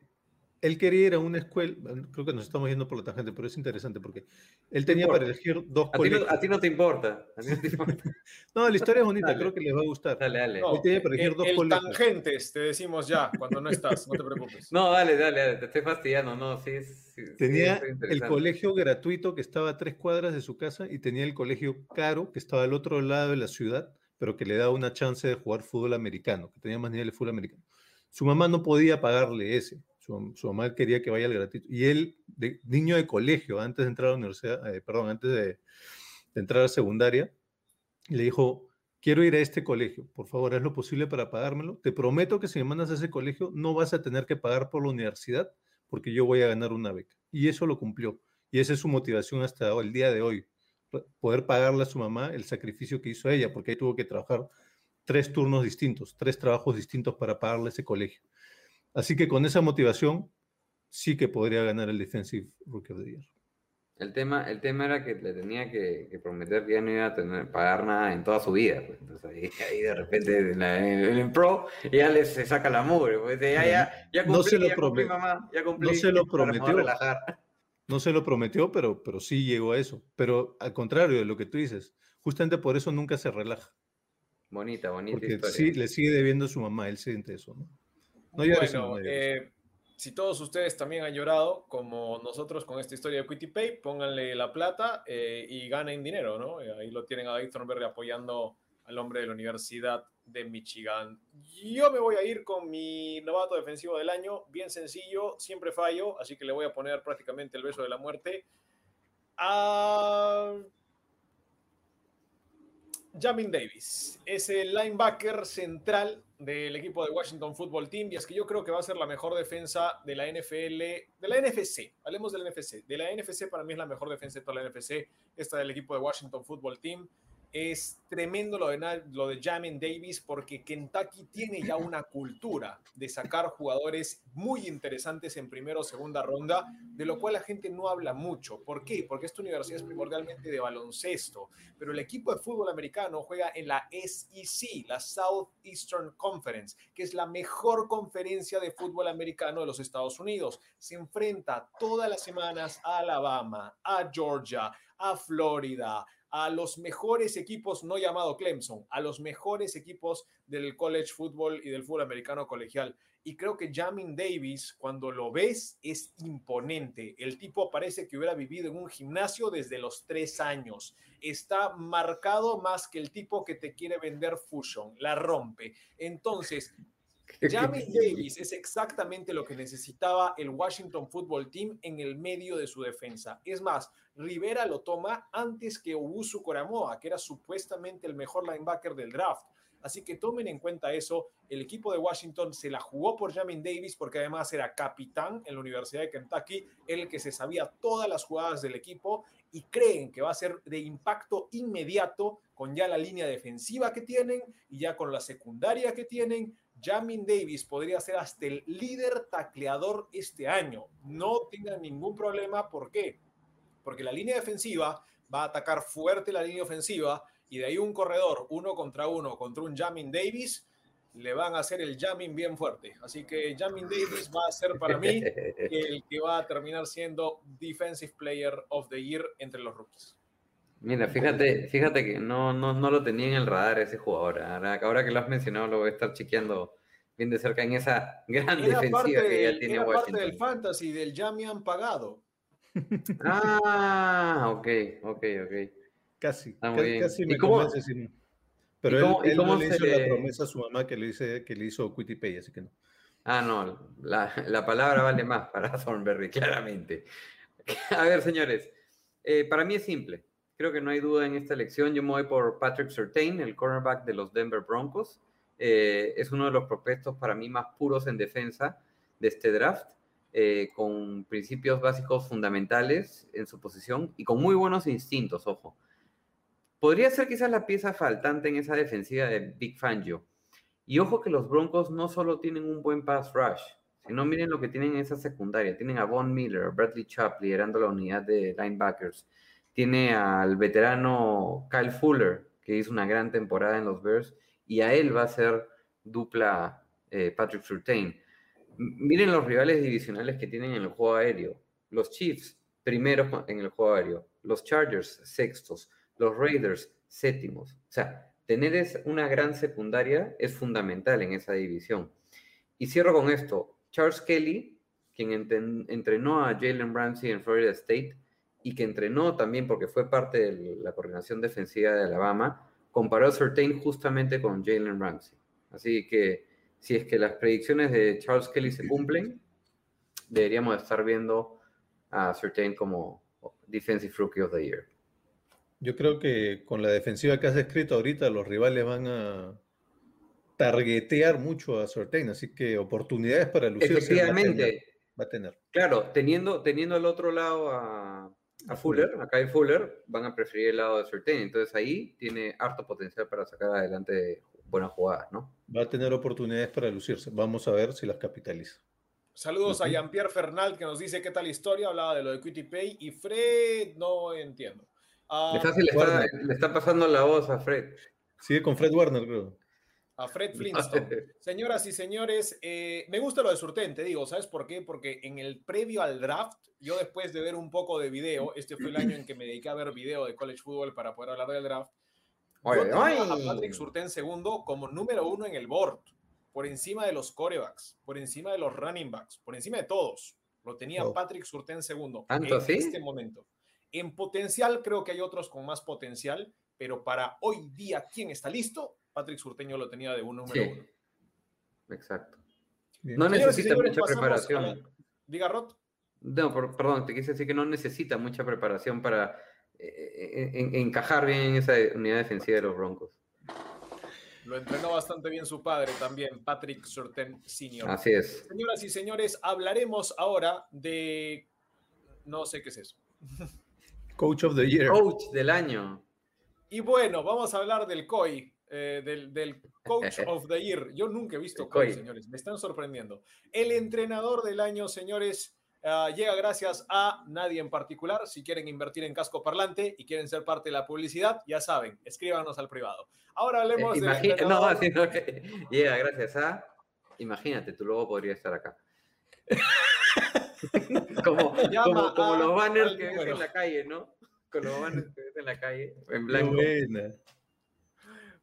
él quería ir a una escuela, creo que nos estamos yendo por la tangente, pero es interesante porque él tenía para importa. elegir dos A ti, no, colegios. a ti no te importa. a ti no te importa. No, la historia es bonita, Dale. creo que les va a gustar. Dale, dale. No, Él tenía para elegir el, dos el colegios. tangentes, te decimos ya, cuando no estás, no te preocupes. No, dale, dale, dale, te estoy fastidiando, no, sí, sí, sí, Tenía estoy el colegio gratuito que estaba a tres cuadras de su casa y tenía el colegio caro que estaba al otro lado de la ciudad, pero que le daba una chance de jugar fútbol americano, que tenía más nivel de fútbol americano. Su mamá no podía pagarle ese. Su, mamá quería que vaya al gratuito. Y él, niño de colegio, antes de entrar a la universidad, eh, perdón, antes de, entrar a secundaria, le dijo, quiero ir a este colegio, por favor, haz lo posible para pagármelo. Te prometo que si me mandas a ese colegio, no vas a tener que pagar por la universidad porque yo voy a ganar una beca. Y eso lo cumplió. Y esa es su motivación hasta el día de hoy, poder pagarle a su mamá el sacrificio que hizo ella, porque tuvo que trabajar tres turnos distintos, tres trabajos distintos para pagarle ese colegio. Así que con esa motivación, sí que podría ganar el Defensive Rookie of the Year. El tema, el tema era que le tenía que, que prometer que ya no iba a tener, pagar nada en toda su vida. pues. Entonces ahí, ahí de repente en, la- en- en pro ya le se saca la mugre. Pues, ya, ya, ya No cumplí, se lo ya cumplí, mamá, ya cumplí. se lo prometió. No se lo prometió, pero, pero sí llegó a eso. Pero al contrario de lo que tú dices, justamente por eso nunca se relaja. Bonita, bonita Porque historia. sí, le sigue debiendo a su mamá, él siente eso, ¿no? No llores, bueno, llores. eh, si todos ustedes también han llorado, como nosotros con esta historia de Quitty Pay, pónganle la plata eh, y ganen dinero, ¿no? Eh, Ahí lo tienen a David Thornberry apoyando al hombre de la Universidad de Michigan. Yo me voy a ir con mi novato defensivo del año, bien sencillo, siempre fallo, así que le voy a poner prácticamente el beso de la muerte a Jamin Davis es el linebacker central del equipo de Washington Football Team y es que yo creo que va a ser la mejor defensa de la NFL, de la NFC, hablemos de la NFC, de la NFC para mí es la mejor defensa de toda la NFC, esta del equipo de Washington Football Team. Es tremendo lo de, lo de Jamin Davis porque Kentucky tiene ya una cultura de sacar jugadores muy interesantes en primera o segunda ronda, de lo cual la gente no habla mucho. ¿Por qué? Porque esta universidad es primordialmente de baloncesto pero el equipo de fútbol americano juega en la SEC, la Southeastern Conference, que es la mejor conferencia de fútbol americano de los Estados Unidos. Se enfrenta todas las semanas a Alabama, a Georgia, a Florida, a los mejores equipos, no llamado Clemson, a los mejores equipos del college football y del fútbol americano colegial. Y creo que Jamin Davis, cuando lo ves, es imponente. El tipo parece que hubiera vivido en un gimnasio desde los tres años. Está marcado más que el tipo que te quiere vender Fusion. La rompe. Entonces, Jamin Davis es exactamente lo que necesitaba el Washington Football Team en el medio de su defensa. Es más, Rivera lo toma antes que Ubusu Koramoa, que era supuestamente el mejor linebacker del draft. Así que tomen en cuenta eso. El equipo de Washington se la jugó por Jamin Davis porque además era capitán en la Universidad de Kentucky, el que se sabía todas las jugadas del equipo y creen que va a ser de impacto inmediato con ya la línea defensiva que tienen y ya con la secundaria que tienen Jamin Davis podría ser hasta el líder tacleador este año. No tengan ningún problema. ¿Por qué? Porque la línea defensiva va a atacar fuerte la línea ofensiva y de ahí un corredor uno contra uno contra un Jamin Davis le van a hacer el jamming bien fuerte. Así que Jamin Davis va a ser para mí el que va a terminar siendo Defensive Player of the Year entre los rookies. Mira, fíjate, fíjate que no, no, no lo tenía en el radar ese jugador. Ahora, ahora que lo has mencionado, lo voy a estar chequeando bien de cerca en esa gran Era defensiva parte, que ya tiene era parte Washington. del fantasy del Jamian pagado. Ah, ok, ok, ok. Casi, casi ¿Y me cómo- convence, sí. Pero y él, cómo- y él cómo no le hizo le- la promesa a su mamá que le, hice, que le hizo Quitty Pay, así que no. Ah, no, la, la palabra vale más para Thornberry, claramente. A ver, señores, eh, para mí es simple. Creo que no hay duda en esta elección. Yo me voy por Patrick Surtain, el cornerback de los Denver Broncos. Eh, es uno de los propuestos para mí más puros en defensa de este draft, eh, con principios básicos fundamentales en su posición y con muy buenos instintos, ojo. Podría ser quizás la pieza faltante en esa defensiva de Big Fangio. Y ojo que los Broncos no solo tienen un buen pass rush, sino miren lo que tienen en esa secundaria. Tienen a Von Miller, Bradley Chubb liderando la unidad de linebackers. Tiene al veterano Kyle Fuller, que hizo una gran temporada en los Bears, y a él va a ser dupla eh, Patrick Surtain. Miren los rivales divisionales que tienen en el juego aéreo. Los Chiefs, primeros en el juego aéreo. Los Chargers, sextos. Los Raiders, séptimos. O sea, tener una gran secundaria es fundamental en esa división. Y cierro con esto. Charles Kelly, quien entrenó a Jalen Ramsey en Florida State y que entrenó también porque fue parte de la coordinación defensiva de Alabama, comparó a Surtain justamente con Jalen Ramsey. Así que si es que las predicciones de Charles Kelly se cumplen, deberíamos estar viendo a Surtain como Defensive Rookie of the Year. Yo creo que con la defensiva que has descrito ahorita, los rivales van a targetear mucho a Sortain, así que oportunidades para lucirse Efectivamente, va a tener. Claro, teniendo, teniendo al otro lado a, a Fuller, a Kyle Fuller, van a preferir el lado de Surtain. Entonces ahí tiene harto potencial para sacar adelante buenas jugadas, ¿no? Va a tener oportunidades para lucirse. Vamos a ver si las capitaliza. Saludos a. Jean-Pierre Fernald que nos dice qué tal historia, hablaba de lo de Quitty Pay y Fred no entiendo. Le, está, le está- Warner. le está pasando la voz a Fred. Sigue con Fred Warner, creo. a Fred Flintstone. Señoras y señores, eh, me gusta lo de Surten, te digo, ¿sabes por qué? Porque en el previo al draft, yo después de ver un poco de video, este fue el año en que me dediqué a ver video de college football para poder hablar del draft. Yo Oye, a Patrick Surten segundo como número uno en el board, por encima de los corebacks, por encima de los running backs, por encima de todos. Lo tenía Oh. Patrick Surten segundo ¿Tanto en así? este momento. En potencial, creo que hay otros con más potencial, pero para hoy día, ¿quién está listo? Patrick Surteño lo tenía de un número Sí. uno. Exacto. Bien. No necesita señores, mucha la- preparación. Diga Rot. No, por- perdón, te quise decir que no necesita mucha preparación para eh, en- encajar bien en esa unidad defensiva de los Broncos. Lo entrenó bastante bien su padre también, Patrick Surten Sr. Así es. Señoras y señores, hablaremos ahora de... No sé qué es eso. Coach of the Year. Coach del año. Y bueno, vamos a hablar del COI, eh, del, del Coach of the Year. Yo nunca he visto COI. señores. Me están sorprendiendo. El entrenador del año, señores, ah, llega gracias a nadie en particular. Si quieren invertir en casco parlante y quieren ser parte de la publicidad, ya saben, escríbanos al privado. Ahora hablemos del Imagi- entrenador. no, sino que llega gracias a. Imagínate, tú luego podría estar acá. como, como, como a- los banners que ves en la calle, ¿no? Con los banners que ves en la calle, en blanco. buena.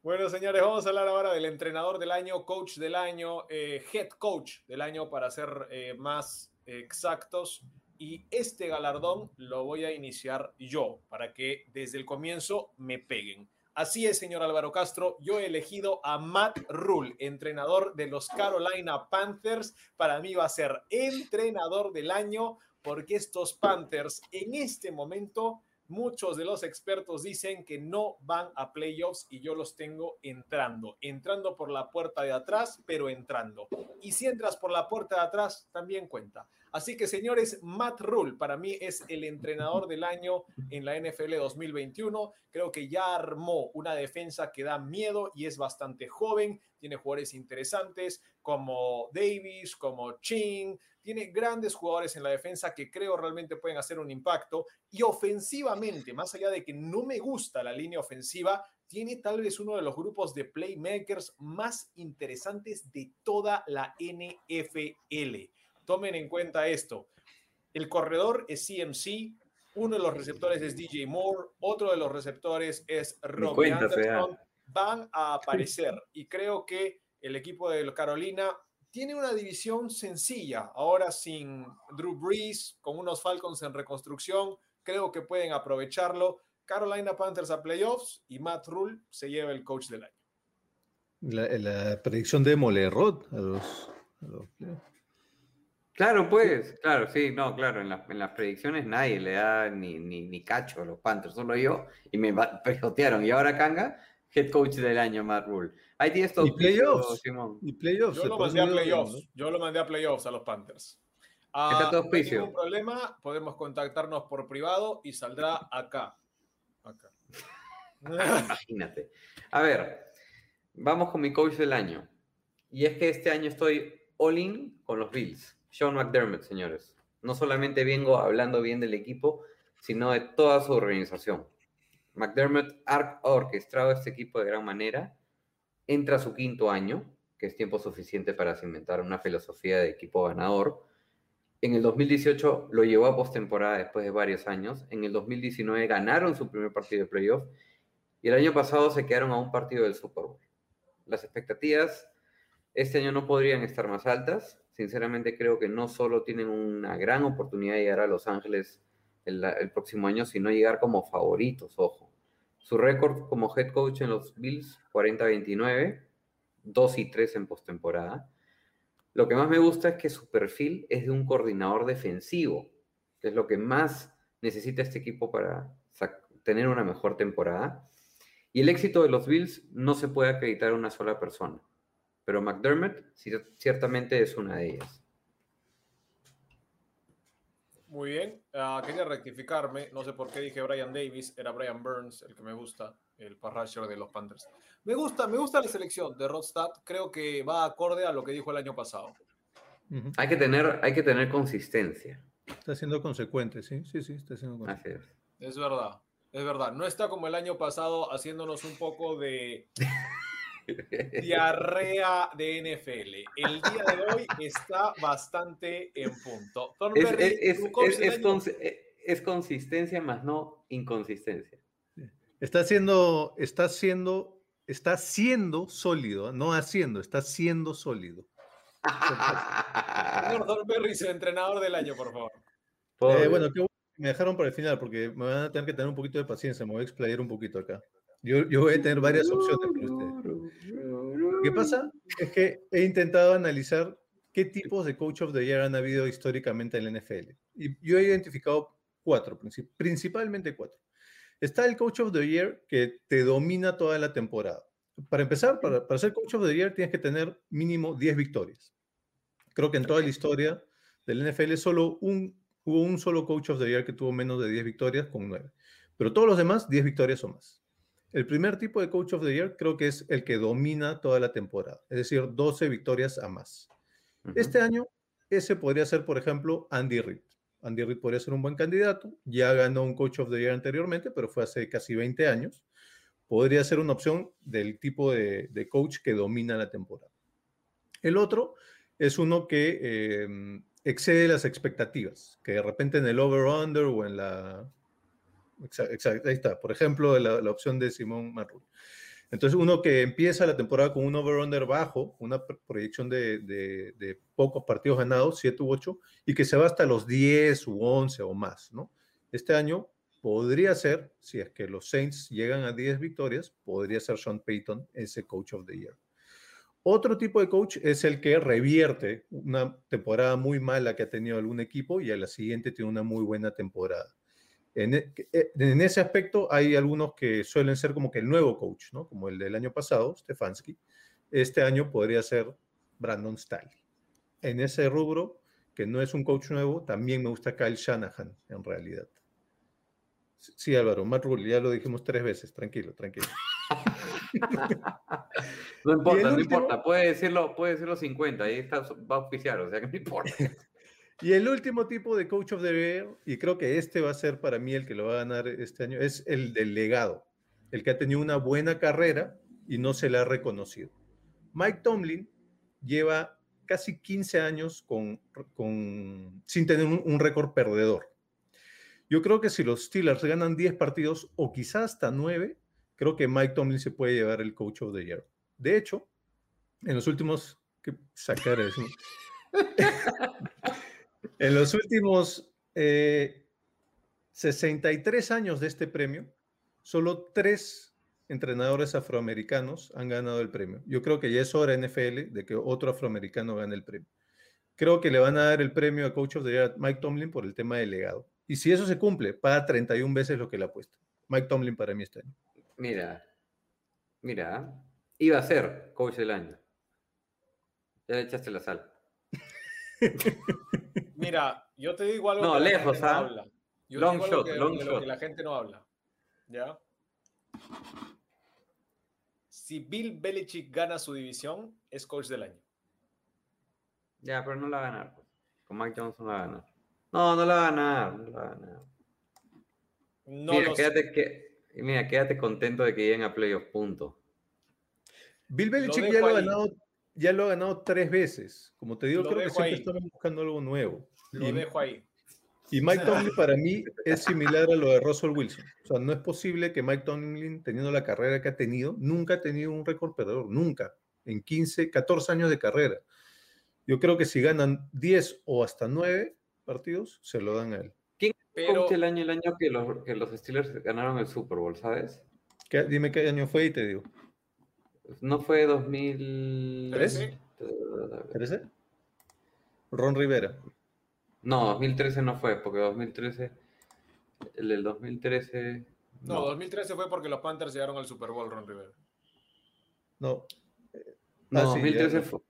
Bueno, señores, vamos a hablar ahora del entrenador del año, coach del año, eh, head coach del año para ser eh, más exactos. Y este galardón lo voy a iniciar yo para que desde el comienzo me peguen. Así es, señor Álvaro Castro, yo he elegido a Matt Rule, entrenador de los Carolina Panthers. Para mí va a ser entrenador del año porque estos Panthers en este momento Muchos de los expertos dicen que no van a playoffs y yo los tengo entrando, entrando por la puerta de atrás, pero entrando. Y si entras por la puerta de atrás, también cuenta. Así que, señores, Matt Rule para mí es el entrenador del año en la NFL 2021. Creo que ya armó una defensa que da miedo y es bastante joven. Tiene jugadores interesantes como Davis, como Ching. Tiene grandes jugadores en la defensa que creo realmente pueden hacer un impacto. Y ofensivamente, más allá de que no me gusta la línea ofensiva, tiene tal vez uno de los grupos de playmakers más interesantes de toda la NFL Tomen en cuenta esto. El corredor es CMC, uno de los receptores es DJ Moore, otro de los receptores es Robbie Anderson. Van a aparecer y creo que el equipo de Carolina tiene una división sencilla. Ahora sin Drew Brees, con unos Falcons en reconstrucción, creo que pueden aprovecharlo. Carolina Panthers a playoffs y Matt Rule se lleva el coach del año. La, predicción de Molerot a los, a los Claro, pues, claro, sí, no, claro, en, en, las predicciones nadie le da ni, ni, ni, cacho a los Panthers, solo yo, y me pejotearon. Y ahora Kanga, head coach del año, Matt Rule. Hay 10 Y playoffs, y playoffs. Yo lo mandé a playoffs, yo lo mandé a playoffs a los Panthers. Ah, no hay ningún problema, podemos contactarnos por privado y saldrá acá. Acá. Imagínate. A ver, vamos con mi coach del año. Y es que este año estoy all in con los Bills. Sean McDermott, señores. No solamente vengo hablando bien del equipo, sino de toda su organización. McDermott ha orquestado este equipo de gran manera. Entra a su quinto año, que es tiempo suficiente para cimentar una filosofía de equipo ganador. En el 2018 lo llevó a postemporada después de varios años. En el 2019 ganaron su primer partido de playoff. Y el año pasado se quedaron a un partido del Super Bowl. Las expectativas este año no podrían estar más altas. Sinceramente creo que no solo tienen una gran oportunidad de llegar a Los Ángeles el, próximo año, sino llegar como favoritos, ojo. Su récord como head coach en los Bills, 40-29, 2 y 3 en postemporada. Lo que más me gusta es que su perfil es de un coordinador defensivo, que es lo que más necesita este equipo para tener una mejor temporada. Y el éxito de los Bills no se puede acreditar a una sola persona pero McDermott ciertamente es una de ellas. Muy bien, uh, quería rectificarme, no sé por qué dije Brian Davis, era Brian Burns el que me gusta, el parrasher de los Panthers. Me gusta, me gusta la selección de Rodstad, creo que va acorde a lo que dijo el año pasado. hay, que tener, hay que tener consistencia. Está siendo consecuente, sí, sí, sí, está siendo consecuente. Así es. Es verdad, es verdad. No está como el año pasado haciéndonos un poco de Diarrea de NFL. El día de hoy está bastante en punto. Es, consistencia más no inconsistencia. Está siendo, está siendo, está siendo sólido, no haciendo, está siendo sólido. Señor Thornberry, entrenador del año, por favor. Eh, bueno, me dejaron para el final porque me van a tener que tener un poquito de paciencia, me voy a explayar un poquito acá. Yo, yo voy a tener varias opciones para usted. Lo que pasa es que he intentado analizar qué tipos de Coach of the Year han habido históricamente en la NFL. Y yo he identificado cuatro, principalmente cuatro. Está el Coach of the Year que te domina toda la temporada. Para empezar, para, para ser Coach of the Year tienes que tener mínimo 10 victorias. Creo que en toda la historia del NFL solo un, hubo un solo Coach of the Year que tuvo menos de 10 victorias con 9. Pero todos los demás, 10 victorias o más. El primer tipo de Coach of the Year creo que es el que domina toda la temporada, es decir, 12 victorias a más. Este año, ese podría ser, por ejemplo, Andy Reid. Andy Reid podría ser un buen candidato, ya ganó un Coach of the Year anteriormente, pero fue hace casi 20 años. Podría ser una opción del tipo de, coach que domina la temporada. El otro es uno que em, excede las expectativas, que de repente en el over-under o en la Exacto, ahí está. Por ejemplo, la, opción de Simón Marrul. Entonces, uno que empieza la temporada con un over-under bajo, una proyección de, de, pocos partidos ganados, 7 u 8, y que se va hasta los 10 u 11 o más, ¿no? Este año podría ser, si es que los Saints llegan a 10 victorias, podría ser Sean Payton ese coach of the year. Otro tipo de coach es el que revierte una temporada muy mala que ha tenido algún equipo y a la siguiente tiene una muy buena temporada. En, e- eh, en ese aspecto hay algunos que suelen ser como que el nuevo coach, ¿no? Como el del año pasado, Stefanski. Este año podría ser Brandon Staley. En ese rubro, que no es un coach nuevo, también me gusta Kyle Shanahan, en realidad. Sí, Álvaro, Matt Rule, ya lo dijimos tres veces, tranquilo, tranquilo. No importa, no último? importa. Puede decirlo, puede decirlo 50, ahí está, va a oficiar, o sea que no importa. Y el último tipo de coach of the year, y creo que este va a ser para mí el que lo va a ganar este año, es el del legado, el que ha tenido una buena carrera y no se le ha reconocido. Mike Tomlin lleva casi 15 años con, con- sin tener un, récord perdedor. Yo creo que si los Steelers ganan 10 partidos o quizás hasta 9, creo que Mike Tomlin se puede llevar el coach of the year. De hecho, en los últimos... ¿qué sacar eso? En los últimos eh, 63 años de este premio, solo tres entrenadores afroamericanos han ganado el premio. Yo creo que ya es hora NFL de que otro afroamericano gane el premio. Creo que le van a dar el premio a Coach of the Year Mike Tomlin por el tema del legado. Y si eso se cumple, paga 31 veces lo que le apuesta. Mike Tomlin para mí este año. Mira, mira, iba a ser coach del año. Ya le echaste la sal. Mira, yo te digo algo No, que la lejos, gente no ¿ah? habla. Yo Long digo algo shot, que- long de lo shot. que la gente no habla. ¿Ya? Si Bill Belichick gana su división, es coach del año. Ya, pero no la va a ganar. pues. Con Mike Johnson no la va a ganar. No, no la va a ganar, no la va a ganar. No mira, quédate, que, mira, quédate contento de que lleguen a playoff, punto. Bill Belichick ya lo, ha ahí. ganado, ya lo ha ganado tres veces. Como te digo, Lo creo que siempre ahí. buscando algo nuevo. Lo Y- dejo ahí. Y Mike Tomlin para mí es similar a lo de Russell Wilson. O sea, no es posible que Mike Tomlin, teniendo la carrera que ha tenido, nunca ha tenido un récord perdedor, nunca, en 15, 14 años de carrera. Yo creo que si ganan 10 o hasta 9 partidos, se lo dan a él. Pero Coach el año el año que los, que los Steelers ganaron el Super Bowl, ¿sabes? ¿Qué- dime qué año fue y te digo. No fue 2000... Trece. ¿Parece? Ron Rivera. No, 2013 no fue, porque 2013... El del 2013... no, 2013 fue porque los Panthers llegaron al Super Bowl, Ron Rivera. No. No, Ah, sí, ya, 2013 ya. fue,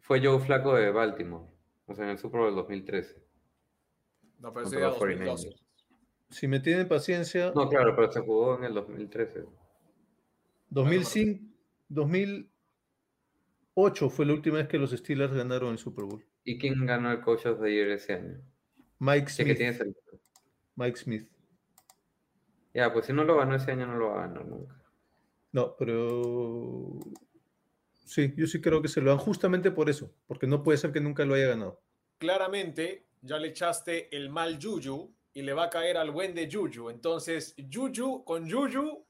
fue Joe Flaco de Baltimore. O sea, en el Super Bowl del 2013. No, pero ese era los 2012. 49ers. Si me tienen paciencia, No, claro, pero se jugó en el 2013. 2005, 2008 fue la última vez que los Steelers ganaron el Super Bowl. ¿Y quién ganó el Coach of the Year ese año? Mike que Smith. tienes el... Mike Smith. Ya, pues si no lo ganó ese año, no lo va a ganar nunca. No, pero sí, yo sí creo que se lo dan justamente por eso, porque no puede ser que nunca lo haya ganado. Claramente, ya le echaste el mal Juju y le va a caer al buen de Juju. Entonces, Juju con Juju,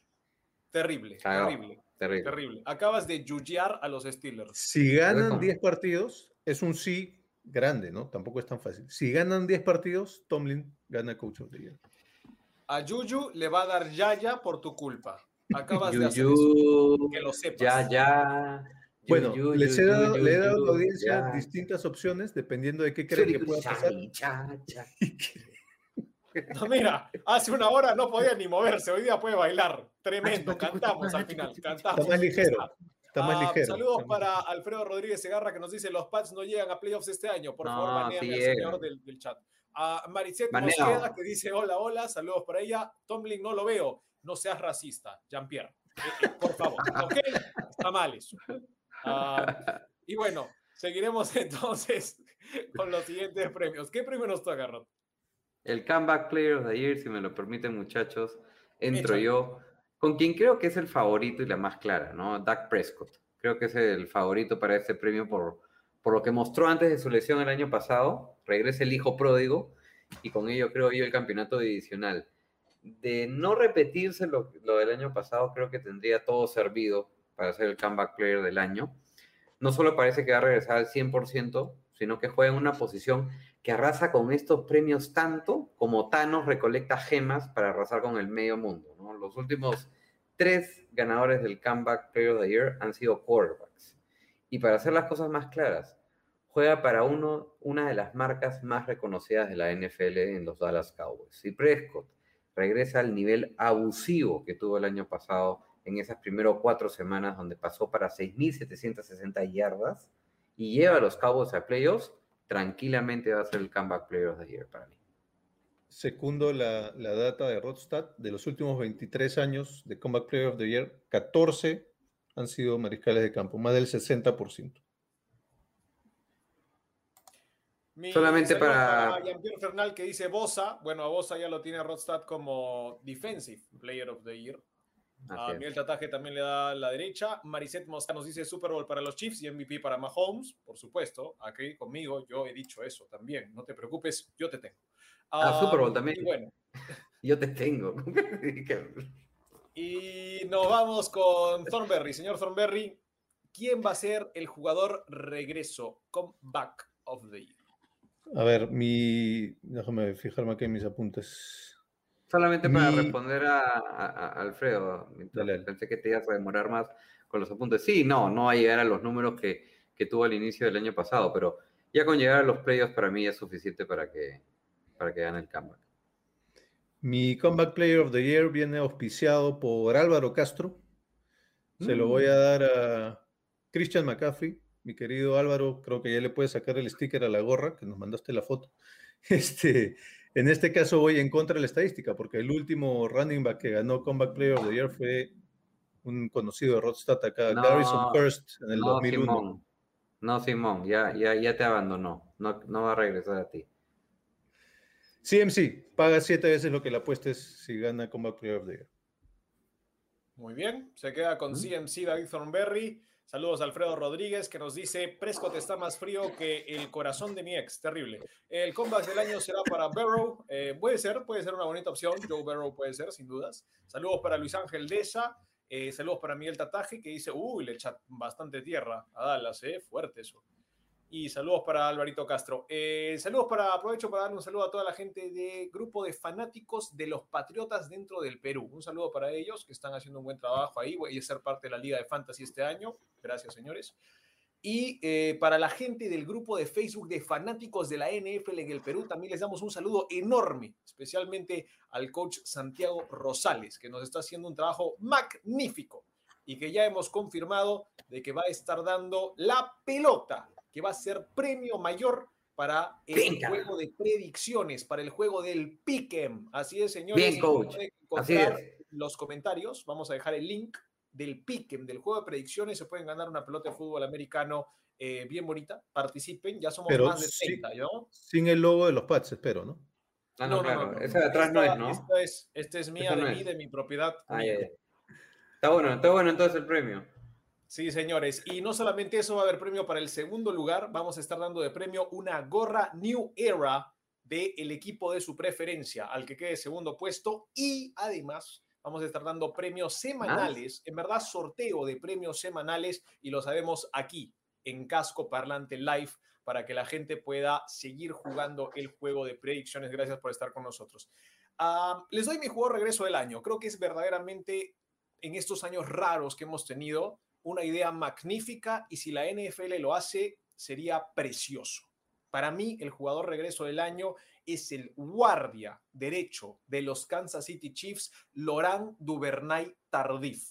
terrible, terrible, Terrible. terrible. Acabas de yuyear a los Steelers. Si ganan ¿cómo? 10 partidos, es un sí grande, ¿no? Tampoco es tan fácil. Si ganan 10 partidos, Tomlin gana Coach of the Year. A Juju le va a dar Yaya por tu culpa. Acabas de hacer eso. Yuyu, Que lo sepas. ya, ya. Bueno, Yuyu, les he dado, yuyu, le he dado a la yuyu, audiencia ya. distintas opciones dependiendo de qué creen que pueda pasar. Cha, cha. No, mira, hace una hora no podía ni moverse, hoy día puede bailar. Tremendo, cantamos al final, cantamos. Está más ligero. Está más Ah, ligero. Saludos está más para Alfredo Rodríguez Segarra que nos dice los Pats no llegan a playoffs este año. Por No, favor, baneame sí al señor del, del chat. A Maricet. Mosqueda que dice hola, hola, saludos para ella. Tomlin no lo veo. No seas racista, Jean-Pierre. Eh, eh, por favor, ¿ok? Está mal eso. Ah, y bueno, seguiremos entonces con los siguientes premios. ¿Qué premio nos toca, Rod? El Comeback Player of the Year, si me lo permiten, muchachos, entro yo con quien creo que es el favorito y la más clara, ¿no? Dak Prescott. Creo que es el favorito para este premio por, por lo que mostró antes de su lesión el año pasado. Regresa el hijo pródigo y con ello creo yo el campeonato divisional. De no repetirse lo, lo del año pasado, creo que tendría todo servido para ser el Comeback Player del año. No solo parece que va a regresar al 100%, sino que juega en una posición que arrasa con estos premios tanto como Thanos recolecta gemas para arrasar con el medio mundo. Los últimos tres ganadores del Comeback Player of the Year han sido quarterbacks. Y para hacer las cosas más claras, juega para uno, una de las marcas más reconocidas de la NFL en los Dallas Cowboys. Y Prescott regresa al nivel abusivo que tuvo el año pasado en esas primeras cuatro semanas donde pasó para 6.760 yardas y lleva a los Cowboys a playoffs, tranquilamente va a ser el comeback player of the year para mí. Segundo la, la data de Rodstad, de los últimos 23 años de comeback player of the year, 14 han sido mariscales de campo, más del 60%. Mi Solamente para- Jean-Pierre Fernal que dice Bosa. Bueno, a Bosa ya lo tiene Rodstad como Defensive Player of the Year. A Así. Miguel Tataje también le da la derecha. Mariset Mosca nos dice Super Bowl para los Chiefs y MVP para Mahomes. Por supuesto, aquí conmigo yo he dicho eso también. No te preocupes, yo te tengo. Ah, Super Bowl y también. bueno, Yo te tengo. y nos vamos con Thornberry. Señor Thornberry, ¿quién va a ser el jugador regreso, comeback of the year? A ver, mi. Déjame fijarme aquí en mis apuntes. Solamente para Mi- responder a, a- a Alfredo, pensé que te ibas a demorar más con los apuntes. Sí, no, no va a llegar a los números que, que tuvo al inicio del año pasado, pero ya con llegar a los playoffs para mí es suficiente para que, para que gane el comeback. Mi Comeback Player of the Year viene auspiciado por Álvaro Castro. Se lo voy a dar a Christian McCaffrey. Mi querido Álvaro, creo que ya le puedes sacar el sticker a la gorra, que nos mandaste la foto. Este, en este caso voy en contra de la estadística, porque el último running back que ganó Comeback Player of the Year fue un conocido de Rodstad acá, No, Garrison Hurst, en el No, 2001. Simón. No, Simón, ya, ya, ya te abandonó. No, no va a regresar a ti. CMC, paga siete veces lo que le apuestes si gana Comeback Player of the Year. Muy bien, se queda con CMC David Thornberry. Saludos a Alfredo Rodríguez que nos dice, Prescott está más frío que el corazón de mi ex, terrible. El comeback del año será para Barrow, Eh, puede ser, puede ser una bonita opción, Joe Barrow puede ser, sin dudas. Saludos para Luis Ángel Deza, Eh, saludos para Miguel Tataje que dice, uy, le echa bastante tierra a Dallas, eh, fuerte eso. Y saludos para Alvarito Castro. Eh, saludos para, aprovecho para darle un saludo a toda la gente de grupo de fanáticos de los Patriotas dentro del Perú. Un saludo para ellos que están haciendo un buen trabajo ahí. Voy a ser parte de la Liga de Fantasy este año. Gracias, señores. Y eh, para la gente del grupo de Facebook de fanáticos de la NFL en el Perú, también les damos un saludo enorme, especialmente al coach Santiago Rosales, que nos está haciendo un trabajo magnífico y que ya hemos confirmado de que va a estar dando la pelota, que va a ser premio mayor para el Venga. juego de predicciones, para el juego del Pick'em. Así es, señores. Bien, coach. Así es. los comentarios. Vamos a dejar el link del Pick'em, del juego de predicciones. Se pueden ganar una pelota de fútbol americano eh, bien bonita. Participen. Ya somos Pero más de sí- 30, ¿no? Sin el logo de los Pats, espero, ¿no? Ah, no, claro. Esa de atrás Esta, no es, ¿no? Esta es, esta es mía, no de es. mí, de mi propiedad. Ah, mía. ya, ya. Está bueno, está bueno entonces el premio. Sí, señores. Y no solamente eso va a haber premio para el segundo lugar, vamos a estar dando de premio una gorra New Era del equipo de su preferencia, al que quede segundo puesto. Y además vamos a estar dando premios semanales, en verdad sorteo de premios semanales y lo sabemos aquí en Casco Parlante Live para que la gente pueda seguir jugando el juego de predicciones. Gracias por estar con nosotros. Ah, les doy mi juego regreso del año. Creo que es verdaderamente en estos años raros que hemos tenido una idea magnífica y si la NFL lo hace, sería precioso. Para mí, el jugador regreso del año es el guardia derecho de los Kansas City Chiefs, Laurent Duvernay Tardif.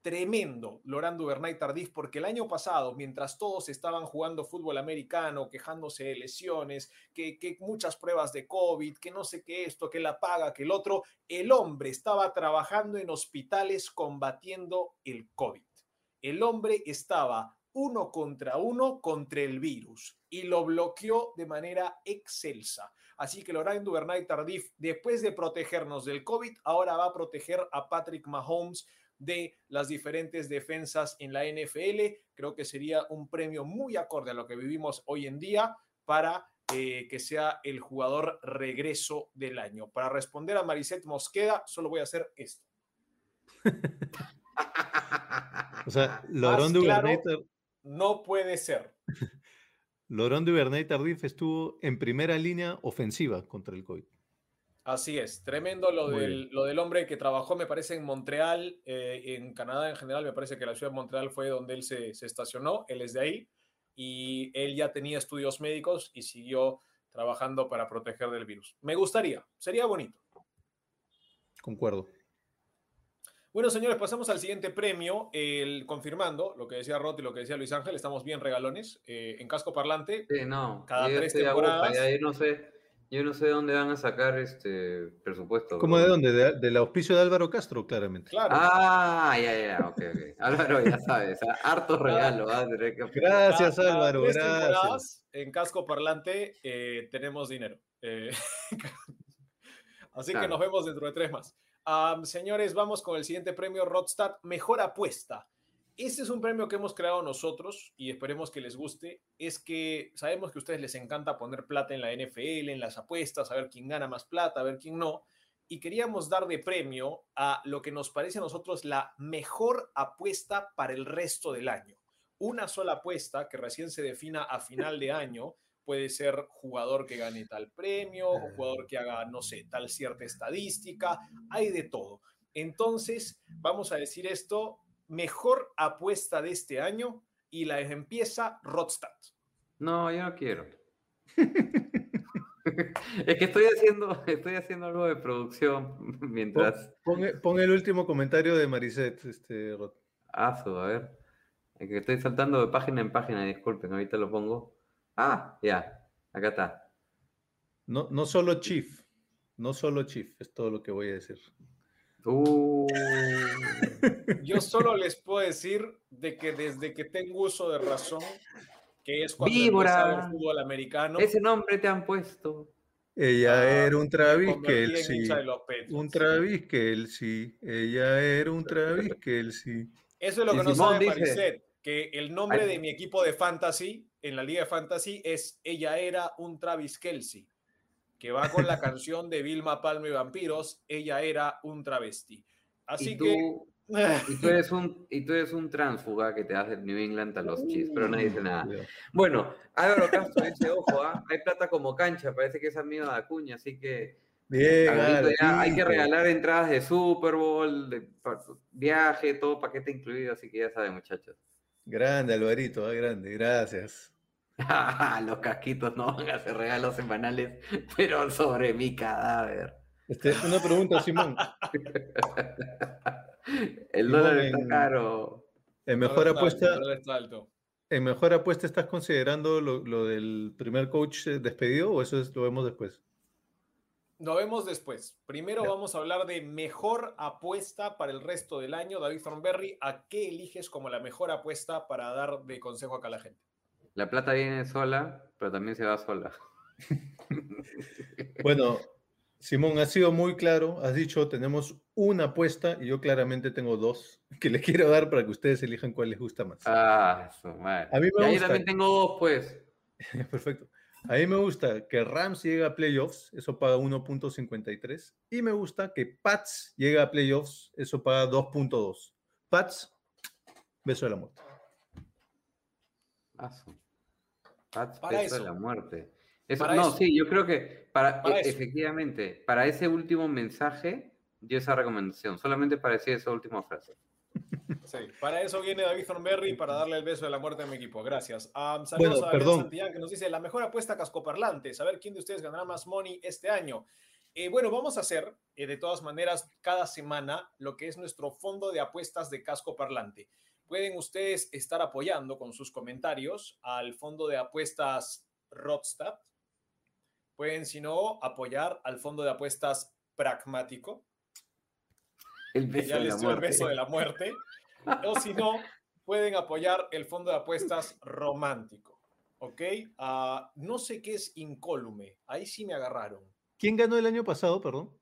Tremendo Laurent Duvernay Tardif, porque el año pasado, mientras todos estaban jugando fútbol americano, quejándose de lesiones, que, que muchas pruebas de COVID, que no sé qué esto, que la paga, que el otro, el hombre estaba trabajando en hospitales combatiendo el COVID. El hombre estaba uno contra uno contra el virus y lo bloqueó de manera excelsa. Así que Laurent Duvernay Tardif, después de protegernos del COVID, ahora va a proteger a Patrick Mahomes de las diferentes defensas en la NFL. Creo que sería un premio muy acorde a lo que vivimos hoy en día para eh, que sea el jugador regreso del año. Para responder a Mariset Mosqueda, solo voy a hacer esto. O sea, Laurent Más claro, Duvernay, Tar- no puede ser. Laurent Duvernay Tardif estuvo en primera línea ofensiva contra el COVID. Así es, tremendo lo Muy del, lo del hombre que trabajó, me parece, en Montreal, eh, en Canadá en general, me parece que la ciudad de Montreal fue donde él se, se estacionó, él es de ahí, y él ya tenía estudios médicos y siguió trabajando para proteger del virus. Me gustaría, sería bonito. concuerdo. Bueno, señores, pasamos al siguiente premio. El, confirmando lo que decía Rot y lo que decía Luis Ángel, estamos bien regalones. Eh, en casco parlante, Sí, no. Cada yo tres temporadas. yo no sé, yo no sé dónde van a sacar este presupuesto. ¿Cómo bro. de dónde? De- del auspicio de Álvaro Castro, claramente. claro. Ah, ya, ya, ok, ok. Álvaro, ya sabes, ah, harto regalo. va a tener que- Gracias, Cada- Álvaro, tres gracias. temporadas, En casco parlante eh, tenemos dinero. Eh, Así que nos vemos dentro de tres más. Señores, vamos con el siguiente premio Rodstad, Mejor Apuesta. Este es un premio que hemos creado nosotros y esperemos que les guste. Es que sabemos que a ustedes les encanta poner plata en la NFL, en las apuestas, a ver quién gana más plata, a ver quién no. Y queríamos dar de premio a lo que nos parece a nosotros la mejor apuesta para el resto del año. Una sola apuesta que recién se defina a final de año puede ser jugador que gane tal premio, o jugador que haga, no sé, tal cierta estadística, hay de todo. Entonces, vamos a decir esto, mejor apuesta de este año y la empieza Rodstad. No, yo no quiero. es que estoy haciendo, estoy haciendo algo de producción mientras. Pon, pon el último comentario de Mariset, este, Rod. Aso, a ver. Es que estoy saltando de página en página, disculpen, ahorita lo pongo. Ah, ya, acá está. No, no solo Chief, no solo Chief, es todo lo que voy a decir. Uh, Yo solo les puedo decir de que desde que tengo uso de razón, que es cuando Víbora. ver fútbol americano, ese nombre te han puesto. Ella ah, era un Travis Kelsey. Un Travis Kelsey. Ella era un Travis Kelsey. Eso es lo que no Simón sabe dice- Maricet, que el nombre de mi equipo de fantasy, en la liga de fantasy, es Ella era un Travis Kelsey, que va con la canción de Vilma Palma y Vampiros, Ella era un travesti. Así y que... tú, y tú eres un, y tú eres un transfuga que te das del New England a los Chiefs, pero nadie dice nada. Bueno, Álvaro Castro dice, ojo, ¿ah? hay plata como cancha, parece que es amigo de Acuña, así que Bien, Alvarito, ya hay que regalar entradas de Super Bowl, de pa- viaje, todo paquete incluido, así que ya saben, muchachos. Grande, Alvarito, ah, grande, gracias. Los casquitos no van a hacer regalos semanales, pero sobre mi cadáver. Este, una pregunta, Simón. El Simón, dólar está en- caro. En mejor Está apuesta, está alto. en mejor apuesta estás considerando lo, lo del primer coach eh, despedido o eso es, lo vemos después. Nos vemos después. Primero Ya. vamos a hablar de mejor apuesta para el resto del año. David Thornberry, ¿a qué eliges como la mejor apuesta para dar de consejo acá a la gente? La plata viene sola, pero también se va sola. Bueno, Simón, has sido muy claro, has dicho tenemos una apuesta y yo claramente tengo dos que le quiero dar para que ustedes elijan cuál les gusta más. Ah, su madre. A mí me gusta. también tengo dos, pues. Perfecto. A mí me gusta que Rams llegue a playoffs, eso paga 1.53. Y me gusta que Pats llegue a playoffs, eso paga 2.2. Pats, beso de la muerte. Su- Pats, Para peso de la muerte. Eso, Para no, eso. sí, yo creo que para, Para e- eso. efectivamente, para ese último mensaje, yo esa recomendación, solamente para decir esa última frase. Sí, para eso viene David Thornberry, para darle el beso de la muerte a mi equipo. Gracias. Am, saludos Bueno, a perdón. Santillán, que nos dice la mejor apuesta cascoparlante. Saber quién de ustedes ganará más money este año. Eh, bueno, vamos a hacer eh, de todas maneras cada semana lo que es nuestro fondo de apuestas de casco parlante. Pueden ustedes estar apoyando con sus comentarios al fondo de apuestas Rodstad. Pueden, si no, apoyar al fondo de apuestas Pragmático El que beso ya de la les dio el beso de la muerte. O si no, pueden apoyar el fondo de apuestas romántico. ¿Ok? Ah, no sé qué es incólume. Ahí sí me agarraron. ¿Quién ganó el año pasado, perdón?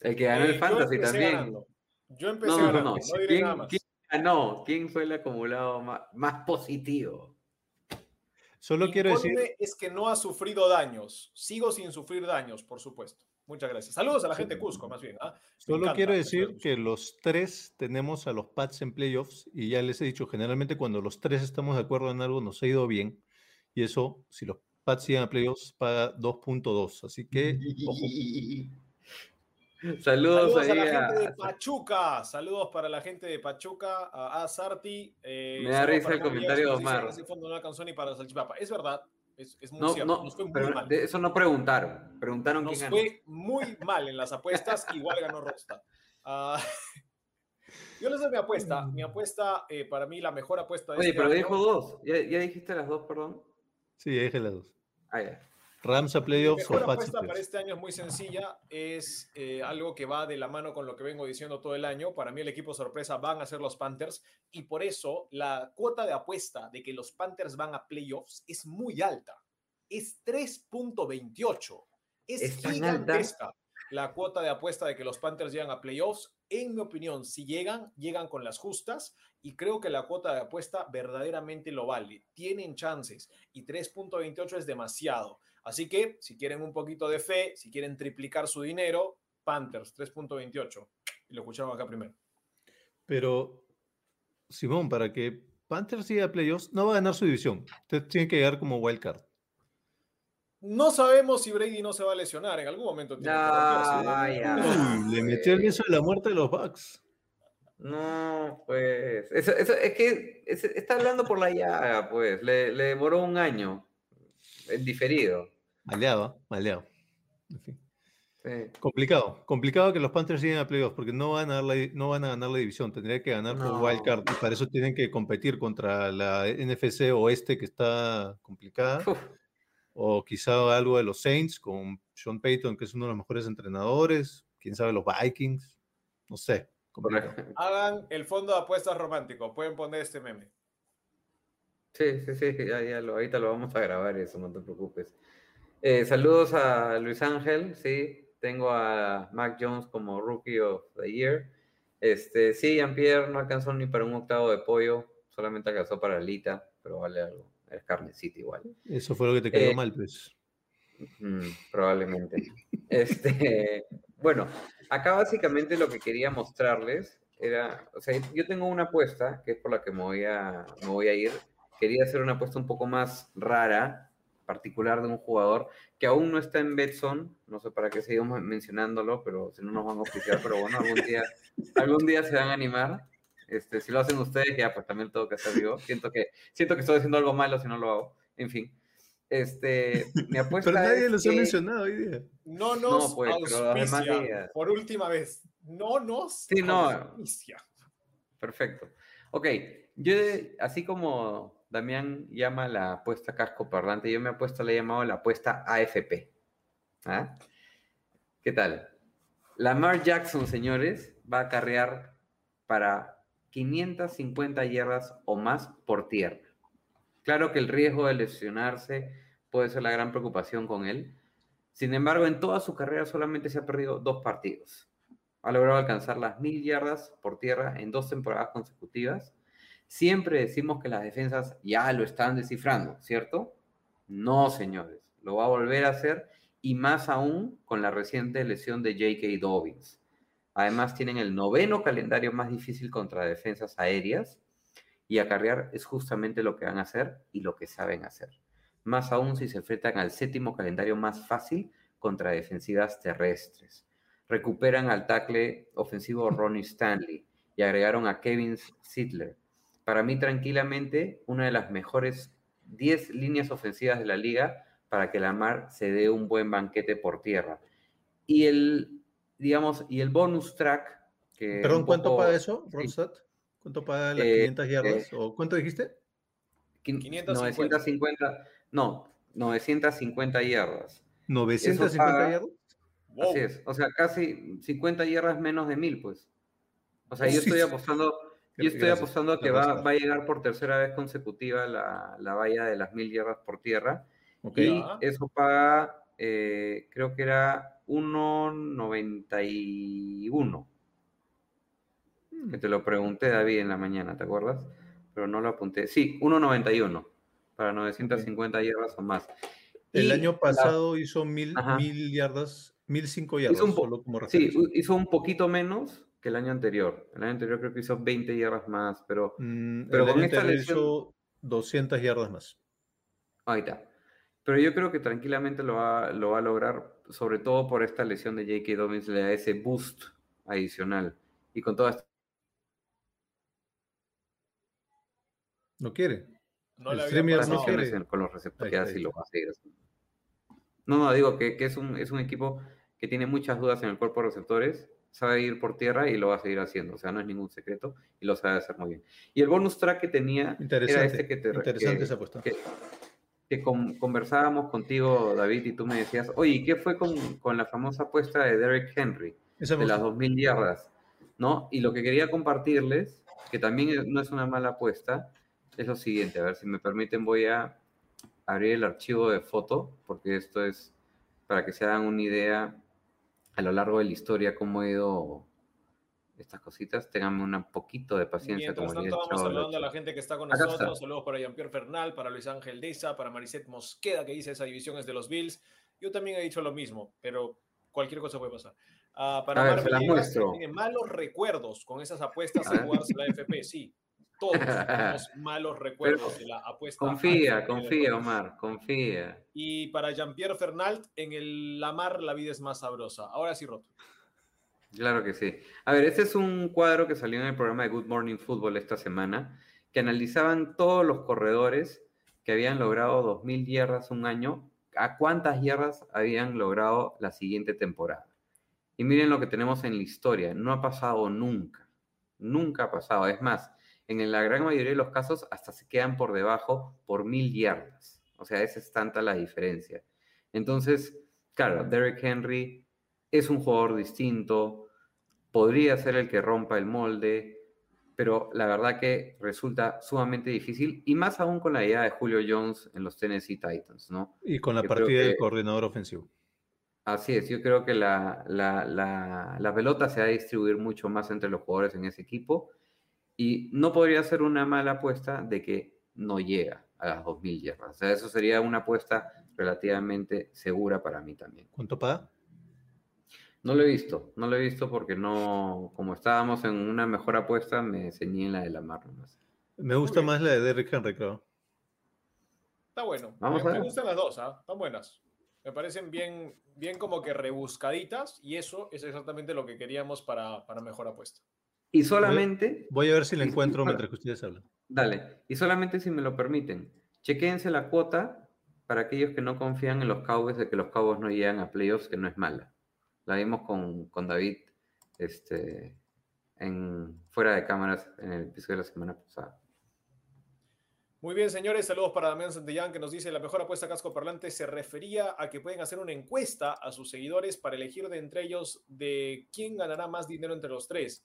El que ganó Eh, el yo Fantasy también. ganando. Yo empecé No, no, ganando. no. No, diré ¿Quién, nada más. quién ganó? ¿Quién fue el acumulado más, más positivo? Solo quiero decir, Incólume es que no ha sufrido daños. Sigo sin sufrir daños, por supuesto. Muchas gracias. Saludos a la gente de Cusco, más bien. Me solo encanta quiero decir que los tres tenemos a los Pats en playoffs y ya les he dicho, generalmente cuando los tres estamos de acuerdo en algo nos ha ido bien y eso, si los Pats llegan a playoffs, paga 2.2. Así que, ojo. Saludos, Saludos a la a- gente de Pachuca. Saludos para la gente de Pachuca, a, a Sarti. eh, Me da risa el comentario de Omar. "Ese fondo no alcanzó ni para salchipapa. Es verdad. Es, es muy No, cierto. no, nos fue muy pero mal. de eso no preguntaron. Preguntaron Nos quién ganó. fue muy mal en las apuestas, igual ganó Rosta. Ah, yo les doy mi apuesta. Mi apuesta, eh, para mí, la mejor apuesta de Oye, este pero año- dijo dos. ¿Ya, ya dijiste las dos, perdón? Sí, ya dije las dos. Ah, ya. Rams a playoffs o mejor Pats a apuesta para este año es muy sencilla, es eh, algo que va de la mano con lo que vengo diciendo todo el año. Para mí el equipo sorpresa van a ser los Panthers y por eso la cuota de apuesta de que los Panthers van a playoffs es muy alta. Es 3.28. Es, ¿Es gigantesca la cuota de apuesta de que los Panthers llegan a playoffs. En mi opinión, si llegan, llegan con las justas y creo que la cuota de apuesta verdaderamente lo vale. Tienen chances y 3.28 es demasiado. Así que si quieren un poquito de fe, si quieren triplicar su dinero, Panthers 3.28. Y lo escucharon acá primero. Pero, Simón, para que Panthers llegue a playoffs, no va a ganar su división. Usted tiene que llegar como wildcard. No sabemos si Brady no se va a lesionar. En algún momento tiene que romperse. Ya, ya. Uy, le metió el beso de la muerte de los Bucks. No, pues. Eso, eso- es que es- está hablando por la llaga, pues. Le, le demoró un año. En diferido. Maleado, maleado. En fin. Sí. Complicado, complicado que los Panthers lleguen a playoffs porque no van a, ganar la, di- no van a ganar la división, tendría que ganar No. por wildcard y para eso tienen que competir contra la NFC oeste que está complicada Uf, o quizá algo de los Saints con Sean Payton que es uno de los mejores entrenadores, quién sabe los Vikings, no sé. complicado. Hagan el fondo de apuestas romántico. Pueden poner este meme. Sí, sí, sí, ya, ya lo, ahorita lo vamos a grabar eso, no te preocupes. Eh, saludos a Luis Ángel, sí, tengo a Mac Jones como Rookie of the Year. Este, sí, Jean-Pierre no alcanzó ni para un octavo de pollo, solamente alcanzó para alita, pero vale algo, es carnecita igual. Eso fue lo que te quedó Eh, mal, pues. Mm, probablemente. Este, bueno, acá básicamente lo que quería mostrarles era, o sea, yo tengo una apuesta, que es por la que me voy a, me voy a ir. Quería hacer una apuesta un poco más rara, particular de un jugador que aún no está en Betson, no sé para qué seguimos mencionándolo, pero si no nos van a oficiar, pero bueno, algún día, algún día se van a animar. Este, si lo hacen ustedes, ya pues también tengo que hacer yo. Siento que, siento que estoy haciendo algo malo si no lo hago. En fin. Este, mi apuesta Pero nadie es los ha mencionado hoy día. No nos No, pues, pero auspicia días. por última vez. No nos Sí, no. auspicia. Perfecto. Ok, yo, así como Damián llama la apuesta casco parlante, yo me apuesta le he llamado la apuesta AFP. ¿Ah? ¿Qué tal? Lamar Jackson, señores, va a carrear para 550 yardas o más por tierra. Claro que el riesgo de lesionarse puede ser la gran preocupación con él. Sin embargo, en toda su carrera solamente se ha perdido dos partidos. Ha logrado alcanzar las mil yardas por tierra en dos temporadas consecutivas. Siempre decimos que las defensas ya lo están descifrando, ¿cierto? No, señores. Lo va a volver a hacer y más aún con la reciente lesión de J.K. Dobbins. Además, tienen el noveno calendario más difícil contra defensas aéreas y acarrear es justamente lo que van a hacer y lo que saben hacer. Más aún si se enfrentan al séptimo calendario más fácil contra defensivas terrestres. Recuperan al tackle ofensivo Ronnie Stanley y agregaron a Kevin Sidler. Para mí, tranquilamente, una de las mejores 10 líneas ofensivas de la liga para que Lamar se dé un buen banquete por tierra. Y el, digamos, y el bonus track. Que Perdón, ¿cuánto poco- paga eso, sí. Ronstadt? ¿Cuánto paga las Eh, 500 yardas? ¿O cuánto dijiste? Quin- 550. 950, no, 950 yardas. ¿950 paga- yardas? Wow. Así es, o sea, casi 50 yardas menos de 1000, pues. O sea, yo Sí, estoy apostando, yo estoy Gracias, apostando a que va, va a llegar por tercera vez consecutiva la, la valla de las 1000 yardas por tierra. Y Ya. eso paga, eh, creo que era 1.91. Hmm. Que te lo pregunté, David, en la mañana, ¿te acuerdas? Pero no lo apunté. Sí, 1.91 para 950 yardas o más. El Y año la- pasado hizo mil, mil yardas, mil cinco yardas, Hizo un po- solo como Sí, hizo un poquito menos que el año anterior. El año anterior creo que hizo 20 yardas más, pero Mm, pero el con año esta anterior lesión- hizo 200 yardas más. ahí está. Pero yo creo que tranquilamente lo va, lo va a lograr, sobre todo por esta lesión de J.K. Dobbins, le da ese boost adicional. Y con toda esta ¿No quiere? No El le no quiere. con los receptores Ahí y ahí lo va a seguir. No, no, digo que, que es, un, es un equipo que tiene muchas dudas en el cuerpo de receptores, sabe ir por tierra y lo va a seguir haciendo, o sea, no es ningún secreto y lo sabe hacer muy bien. Y el bonus track que tenía era este que te interesante que- esa apuesta. que, que con- conversábamos contigo, David, y tú me decías, oye, ¿y qué fue con, con la famosa apuesta de Derek Henry? Esa de las gusta. 2.000 yardas, ¿no? Y lo que quería compartirles, que también no es una mala apuesta, es lo siguiente, a ver si me permiten voy a abrir el archivo de foto, porque esto es para que se hagan una idea a lo largo de la historia cómo ha ido estas cositas, tenganme un poquito de paciencia. Mientras como tanto, vamos Chavo saludando a la gente que está con Acá nosotros. está. Saludos para Jean-Pierre Fernal, para Luis Ángel Deza, para Maricet Mosqueda, que dice esa división es de los Bills. Yo también he dicho lo mismo, pero cualquier cosa puede pasar. Ah, para A ver, se las muestro. tiene malos recuerdos con esas apuestas A jugarse la FP. Sí, todos tenemos malos recuerdos de la apuesta. Confía, confía. Omar, confía. Y para Jean-Pierre Fernal, en el Lamar la vida es más sabrosa. Ahora sí, Roto. Claro que sí. A ver, este es un cuadro que salió en el programa de Good Morning Football esta semana, que analizaban todos los corredores que habían logrado 2.000 yardas un año, a cuántas yardas habían logrado la siguiente temporada. Y miren lo que tenemos en la historia, no ha pasado nunca, nunca ha pasado. Es más, en la gran mayoría de los casos hasta se quedan por debajo por 1.000 yardas. O sea, esa es tanta la diferencia. Entonces, claro, Derek Henry es un jugador distinto, podría ser el que rompa el molde, pero la verdad que resulta sumamente difícil y más aún con la idea de Julio Jones en los Tennessee Titans, ¿no? Y con la Yo partida del coordinador ofensivo. Así es, yo creo que la, la, la, la pelota se va a distribuir mucho más entre los jugadores en ese equipo y no podría ser una mala apuesta de que no llega a las 2.000 yardas. O sea, eso sería una apuesta relativamente segura para mí también. ¿Cuánto paga? No lo he visto, no lo he visto porque no, como estábamos en una mejor apuesta, me ceñí en la de la mar nomás. Me gusta más la de Derrick Henry, creo. Está bueno. Vamos me, a me gustan las dos, ¿ah? Están buenas. Me parecen bien, bien como que rebuscaditas y eso es exactamente lo que queríamos para, para mejor apuesta. Y solamente, Voy a ver si la Sí, encuentro mientras que ustedes hablan. dale, y solamente si me lo permiten, chequéense la cuota para aquellos que no confían en los Cowboys de que los Cowboys no llegan a playoffs, que no es mala. La vimos con, con David este, en, fuera de cámaras en el episodio de la semana pasada. Muy bien, señores. Saludos para Damián Santillán, que nos dice la mejor apuesta casco parlante se refería a que pueden hacer una encuesta a sus seguidores para elegir de entre ellos de quién ganará más dinero entre los tres.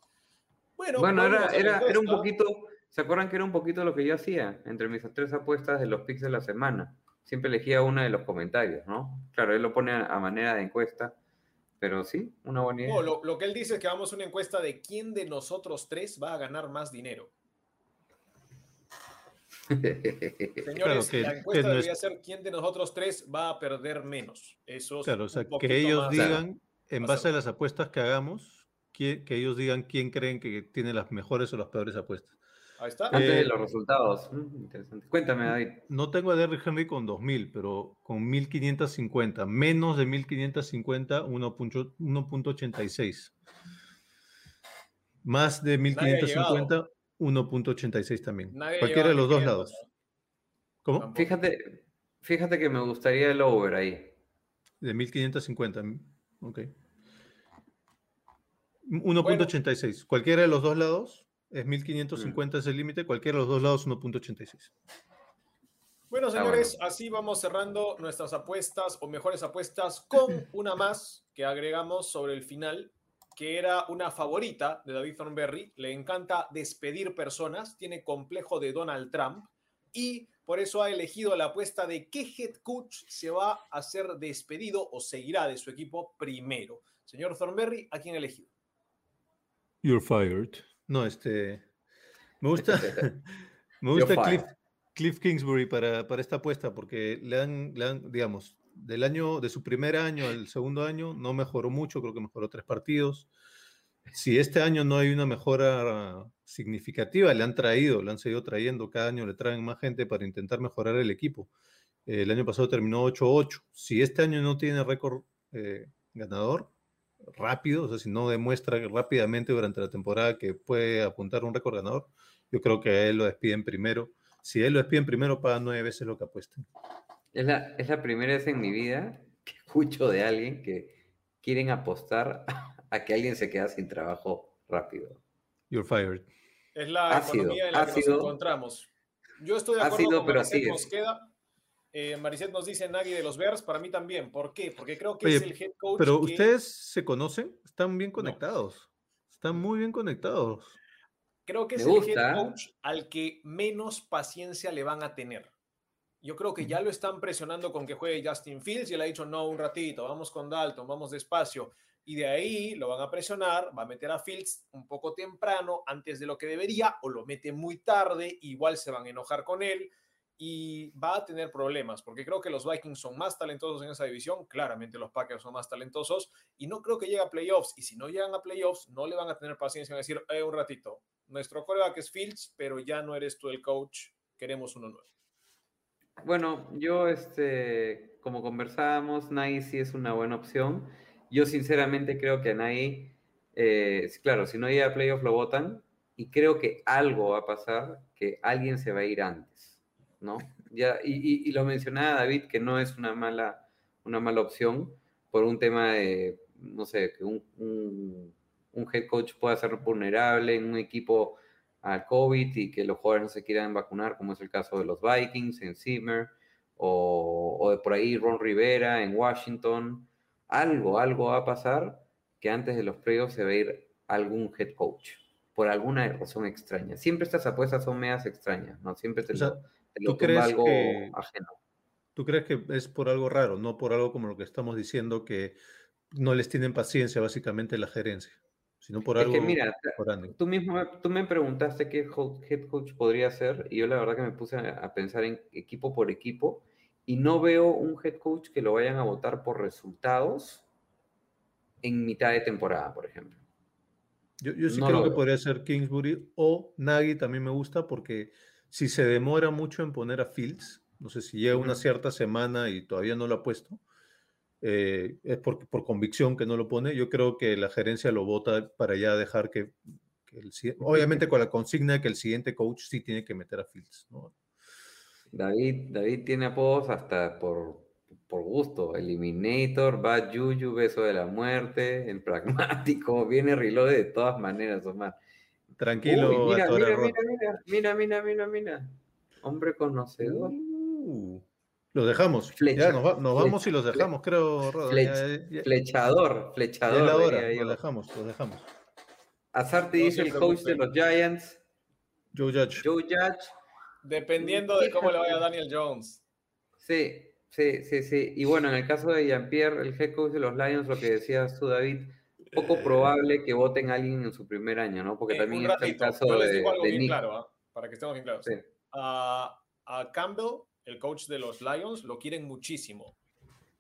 Bueno, era, era, era un poquito, ¿se acuerdan que era un poquito lo que yo hacía entre mis tres apuestas de los picks de la semana? Siempre elegía una de los comentarios, ¿no? Claro, él lo pone a, a manera de encuesta, pero sí, una buena idea. No, lo, lo que él dice es que vamos a una encuesta de quién de nosotros tres va a ganar más dinero. Señores, que- la encuesta no debería ser quién de nosotros tres va a perder menos. Eso es Claro, o sea, que ellos más- digan, en base a las apuestas que hagamos, que, que ellos digan quién creen que tiene las mejores o las peores apuestas. Ahí está. Antes Eh, de los resultados. Mm, interesante. Cuéntame, David. No tengo a Derrick Henry con 2000, pero con 1550. Menos de 1550, 1.8 1.86. Más de 1550, 1.86 también. Nadie Cualquiera de los dos 1500, lados. ¿no? ¿Cómo? Tampoco. Fíjate, fíjate que me gustaría el over ahí. De 1550. Ok. 1.86. Cualquiera de los dos lados es 1550 es el límite. Cualquiera de los dos lados 1.86. Bueno, Ah, señores, así vamos cerrando nuestras apuestas o mejores apuestas con una más que agregamos sobre el final, que era una favorita de David Thornberry. Le encanta despedir personas, tiene complejo de Donald Trump y por eso ha elegido la apuesta de qué head coach se va a ser despedido o seguirá de su equipo primero. Señor Thornberry, ¿a quién ha elegido? You're fired. No, este. Me gusta. me gusta. Cliff, Cliff Kingsbury para, para esta apuesta porque le han, le han, digamos, del año, de su primer año al segundo año, no mejoró mucho, creo que mejoró tres partidos. Si este año no hay una mejora significativa, le han traído, le han seguido trayendo, cada año le traen más gente para intentar mejorar el equipo. El año pasado terminó 8-8. Si este año no tiene récord eh, ganador, rápido, o sea, si no demuestra rápidamente durante la temporada que puede apuntar un récord ganador, yo creo que a él lo despiden primero Si él lo despiden primero, paga nueve veces lo que apuesten. Es la, es la primera vez en mi vida que escucho de alguien que quieren apostar a que alguien se queda sin trabajo rápido. You're fired. Es la Ha sido, economía en la que sido. nos encontramos. Yo estoy de acuerdo sido, con pero Maricet, así nos es. queda. Eh, Maricet nos dice Nagy de los Bears, para mí también. ¿Por qué? Porque creo que Oye, es el head coach. Pero que- ustedes se conocen, están bien conectados. Están muy bien conectados. Creo que Me es el head gusta. coach al que menos paciencia le van a tener. Yo creo que ya lo están presionando con que juegue Justin Fields y él ha dicho, no, un ratito, vamos con Dalton, vamos despacio. Y de ahí lo van a presionar, va a meter a Fields un poco temprano, antes de lo que debería, o lo mete muy tarde, igual se van a enojar con él y va a tener problemas, porque creo que los Vikings son más talentosos en esa división, claramente los Packers son más talentosos, y no creo que llegue a playoffs, y si no llegan a playoffs, no le van a tener paciencia en decir, eh, un ratito, nuestro coreback es Fields, pero ya no eres tú el coach, queremos uno nuevo. Bueno, yo, este, como conversábamos, Nagy sí es una buena opción. Yo sinceramente creo que a eh, claro, si no llega a playoff lo votan y creo que algo va a pasar, que alguien se va a ir antes, ¿no? Ya, y, y- y lo mencionaba David, que no es una mala, una mala opción por un tema de, no sé, que un, un- un head coach pueda ser vulnerable en un equipo al COVID y que los jugadores no se quieran vacunar, como es el caso de los Vikings en Zimmer, o, o de por ahí Ron Rivera en Washington. Algo, algo va a pasar que antes de los playoffs se va a ir algún head coach, por alguna razón extraña. Siempre estas apuestas son medias extrañas, ¿no? Siempre te O sea, lo, te lo ¿tú crees algo que- ajeno. ¿Tú crees que es por algo raro, no por algo como lo que estamos diciendo, que no les tienen paciencia básicamente la gerencia, sino por Es algo que mira? Tú mismo tú me preguntaste qué head coach podría ser y yo la verdad que me puse a, pensar en equipo por equipo y no veo un head coach que lo vayan a votar por resultados en mitad de temporada, por ejemplo. Yo, yo sí No creo que podría ser Kingsbury o Nagy también me gusta porque si se demora mucho en poner a Fields, no sé si llega una cierta semana y todavía no lo ha puesto, eh, es por, por convicción que no lo pone. Yo creo que la gerencia lo vota para ya dejar que, que el si- obviamente con la consigna de que el siguiente coach sí tiene que meter a Fields. ¿no? David, David tiene apodos hasta por, por gusto. Eliminator, Bad Juju, Beso de la Muerte, el pragmático, viene reload de todas maneras, Omar. Tranquilo, Uy, mira, mira, mira, mira, mira, mira, mira. Hombre conocedor. Uh, los dejamos. Flecha, ya, nos, va- nos vamos y los dejamos, creo, ya Flechador, es flechador. la hora, diría yo. los dejamos, los dejamos. Azarte No dice el coach de los Giants, Joe Judge. Joe Judge. Dependiendo de cómo le vaya a Daniel Jones. Sí, sí, sí, sí. Y bueno, en el caso de Jean-Pierre, el head coach de los Lions, lo que decías tú, David, poco probable que voten a alguien en su primer año, ¿no? Porque Eh, también está el caso yo les de, digo algo de bien Nick. claro, ¿ah? para que estemos bien claros. Sí. A, a Campbell, el coach de los Lions, lo quieren muchísimo.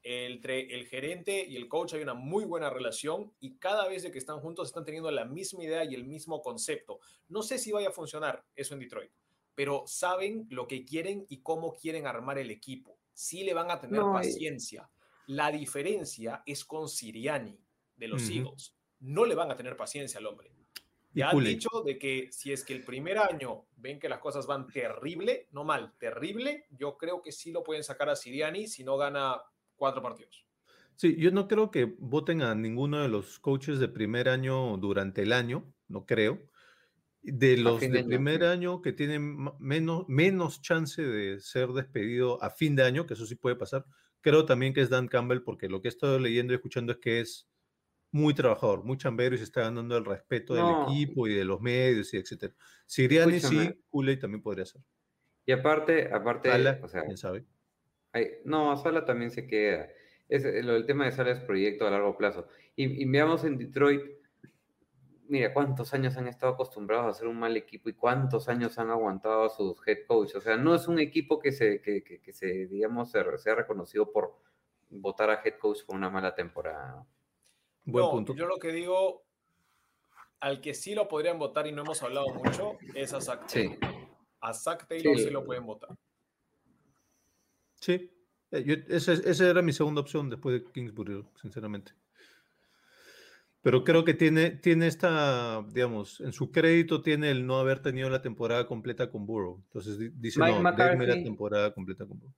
Entre el gerente y el coach hay una muy buena relación y cada vez de que están juntos están teniendo la misma idea y el mismo concepto. No sé si vaya a funcionar eso en Detroit, pero saben lo que quieren y cómo quieren armar el equipo. Sí le van a tener No, paciencia. La diferencia es con Siriani de los Ujú. Eagles. No le van a tener paciencia al hombre. Y Ya han dicho de que si es que el primer año ven que las cosas van terrible, no mal, terrible, yo creo que sí lo pueden sacar a Siriani si no gana cuatro partidos. Sí, yo no creo que voten a ninguno de los coaches de primer año durante el año, no creo. De los de año, primer sí. año que tienen menos, menos chance de ser despedido a fin de año, que eso sí puede pasar, creo también que es Dan Campbell, porque lo que he estado leyendo y escuchando es que es muy trabajador, muy chambero y se está ganando el respeto No. del equipo y de los medios y etcétera. Siriani sí. Kool-Aid también podría ser. Y aparte, aparte, Sala, o sea, quién sabe. hay- no, Sala también se queda. Es, eh, lo del tema de Sala es proyecto a largo plazo. Y, y veamos en Detroit, mira cuántos años han estado acostumbrados a hacer un mal equipo y cuántos años han aguantado a sus head coaches. O sea, no es un equipo que se, que, que- que se digamos, sea reconocido por votar a head coach por una mala temporada. Buen no, punto. yo lo que digo, al que sí lo podrían votar y no hemos hablado mucho, es a Zach Sí. Taylor. A Zach Taylor sí, Sí. lo pueden votar. Sí, eh, yo- esa, esa era mi segunda opción después de Kingsbury, sinceramente. Pero creo que tiene, tiene esta, digamos, en su crédito tiene el no haber tenido la temporada completa con Burrow. Entonces di- dice, Mike no, McCarthy. déjeme la temporada completa con Burrow.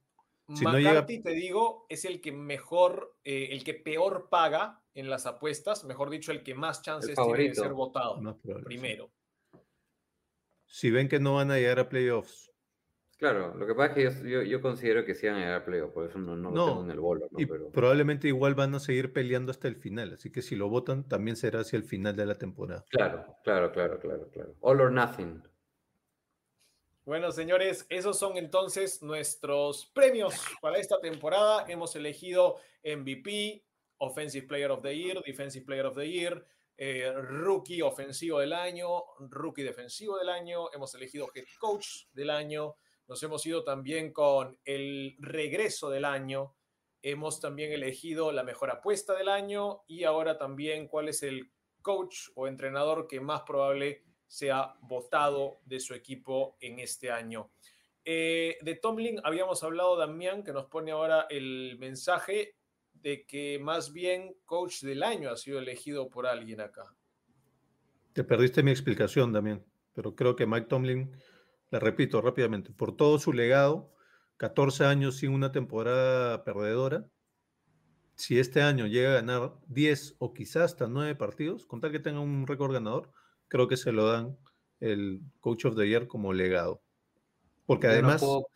Si no McCarthy, llega- te digo, es el que mejor, eh, el que peor paga en las apuestas, mejor dicho, el que más chances tiene de ser votado primero. Si ven que no van a llegar a playoffs Claro, lo que pasa es que yo, yo, yo considero que sí van a llegar a playoff, por eso no, no lo No, tengo en el bolo, ¿no? y Pero, probablemente igual van a seguir peleando hasta el final. Así que si lo votan, también será hacia el final de la temporada. claro, claro, claro, claro, claro. All or nothing. Bueno, señores, esos son entonces nuestros premios para esta temporada. Hemos elegido MVP, Offensive Player of the Year, Defensive Player of the Year, eh, Rookie Ofensivo del Año, Rookie Defensivo del Año. Hemos elegido Head Coach del Año. Nos hemos ido también con el Regreso del Año. Hemos también elegido la Mejor Apuesta del Año y ahora también cuál es el coach o entrenador que más probable sea votado de su equipo en este año. Eh, de Tomlin habíamos hablado, Damián, que nos pone ahora el mensaje de que más bien coach del año ha sido elegido por alguien acá. Te perdiste mi explicación también, pero creo que Mike Tomlin, la repito rápidamente, por todo su legado, 14 años sin una temporada perdedora, si este año llega a ganar 10 o quizás hasta 9 partidos, con tal que tenga un récord ganador, creo que se lo dan el Coach of the Year como legado. Porque no además, puedo-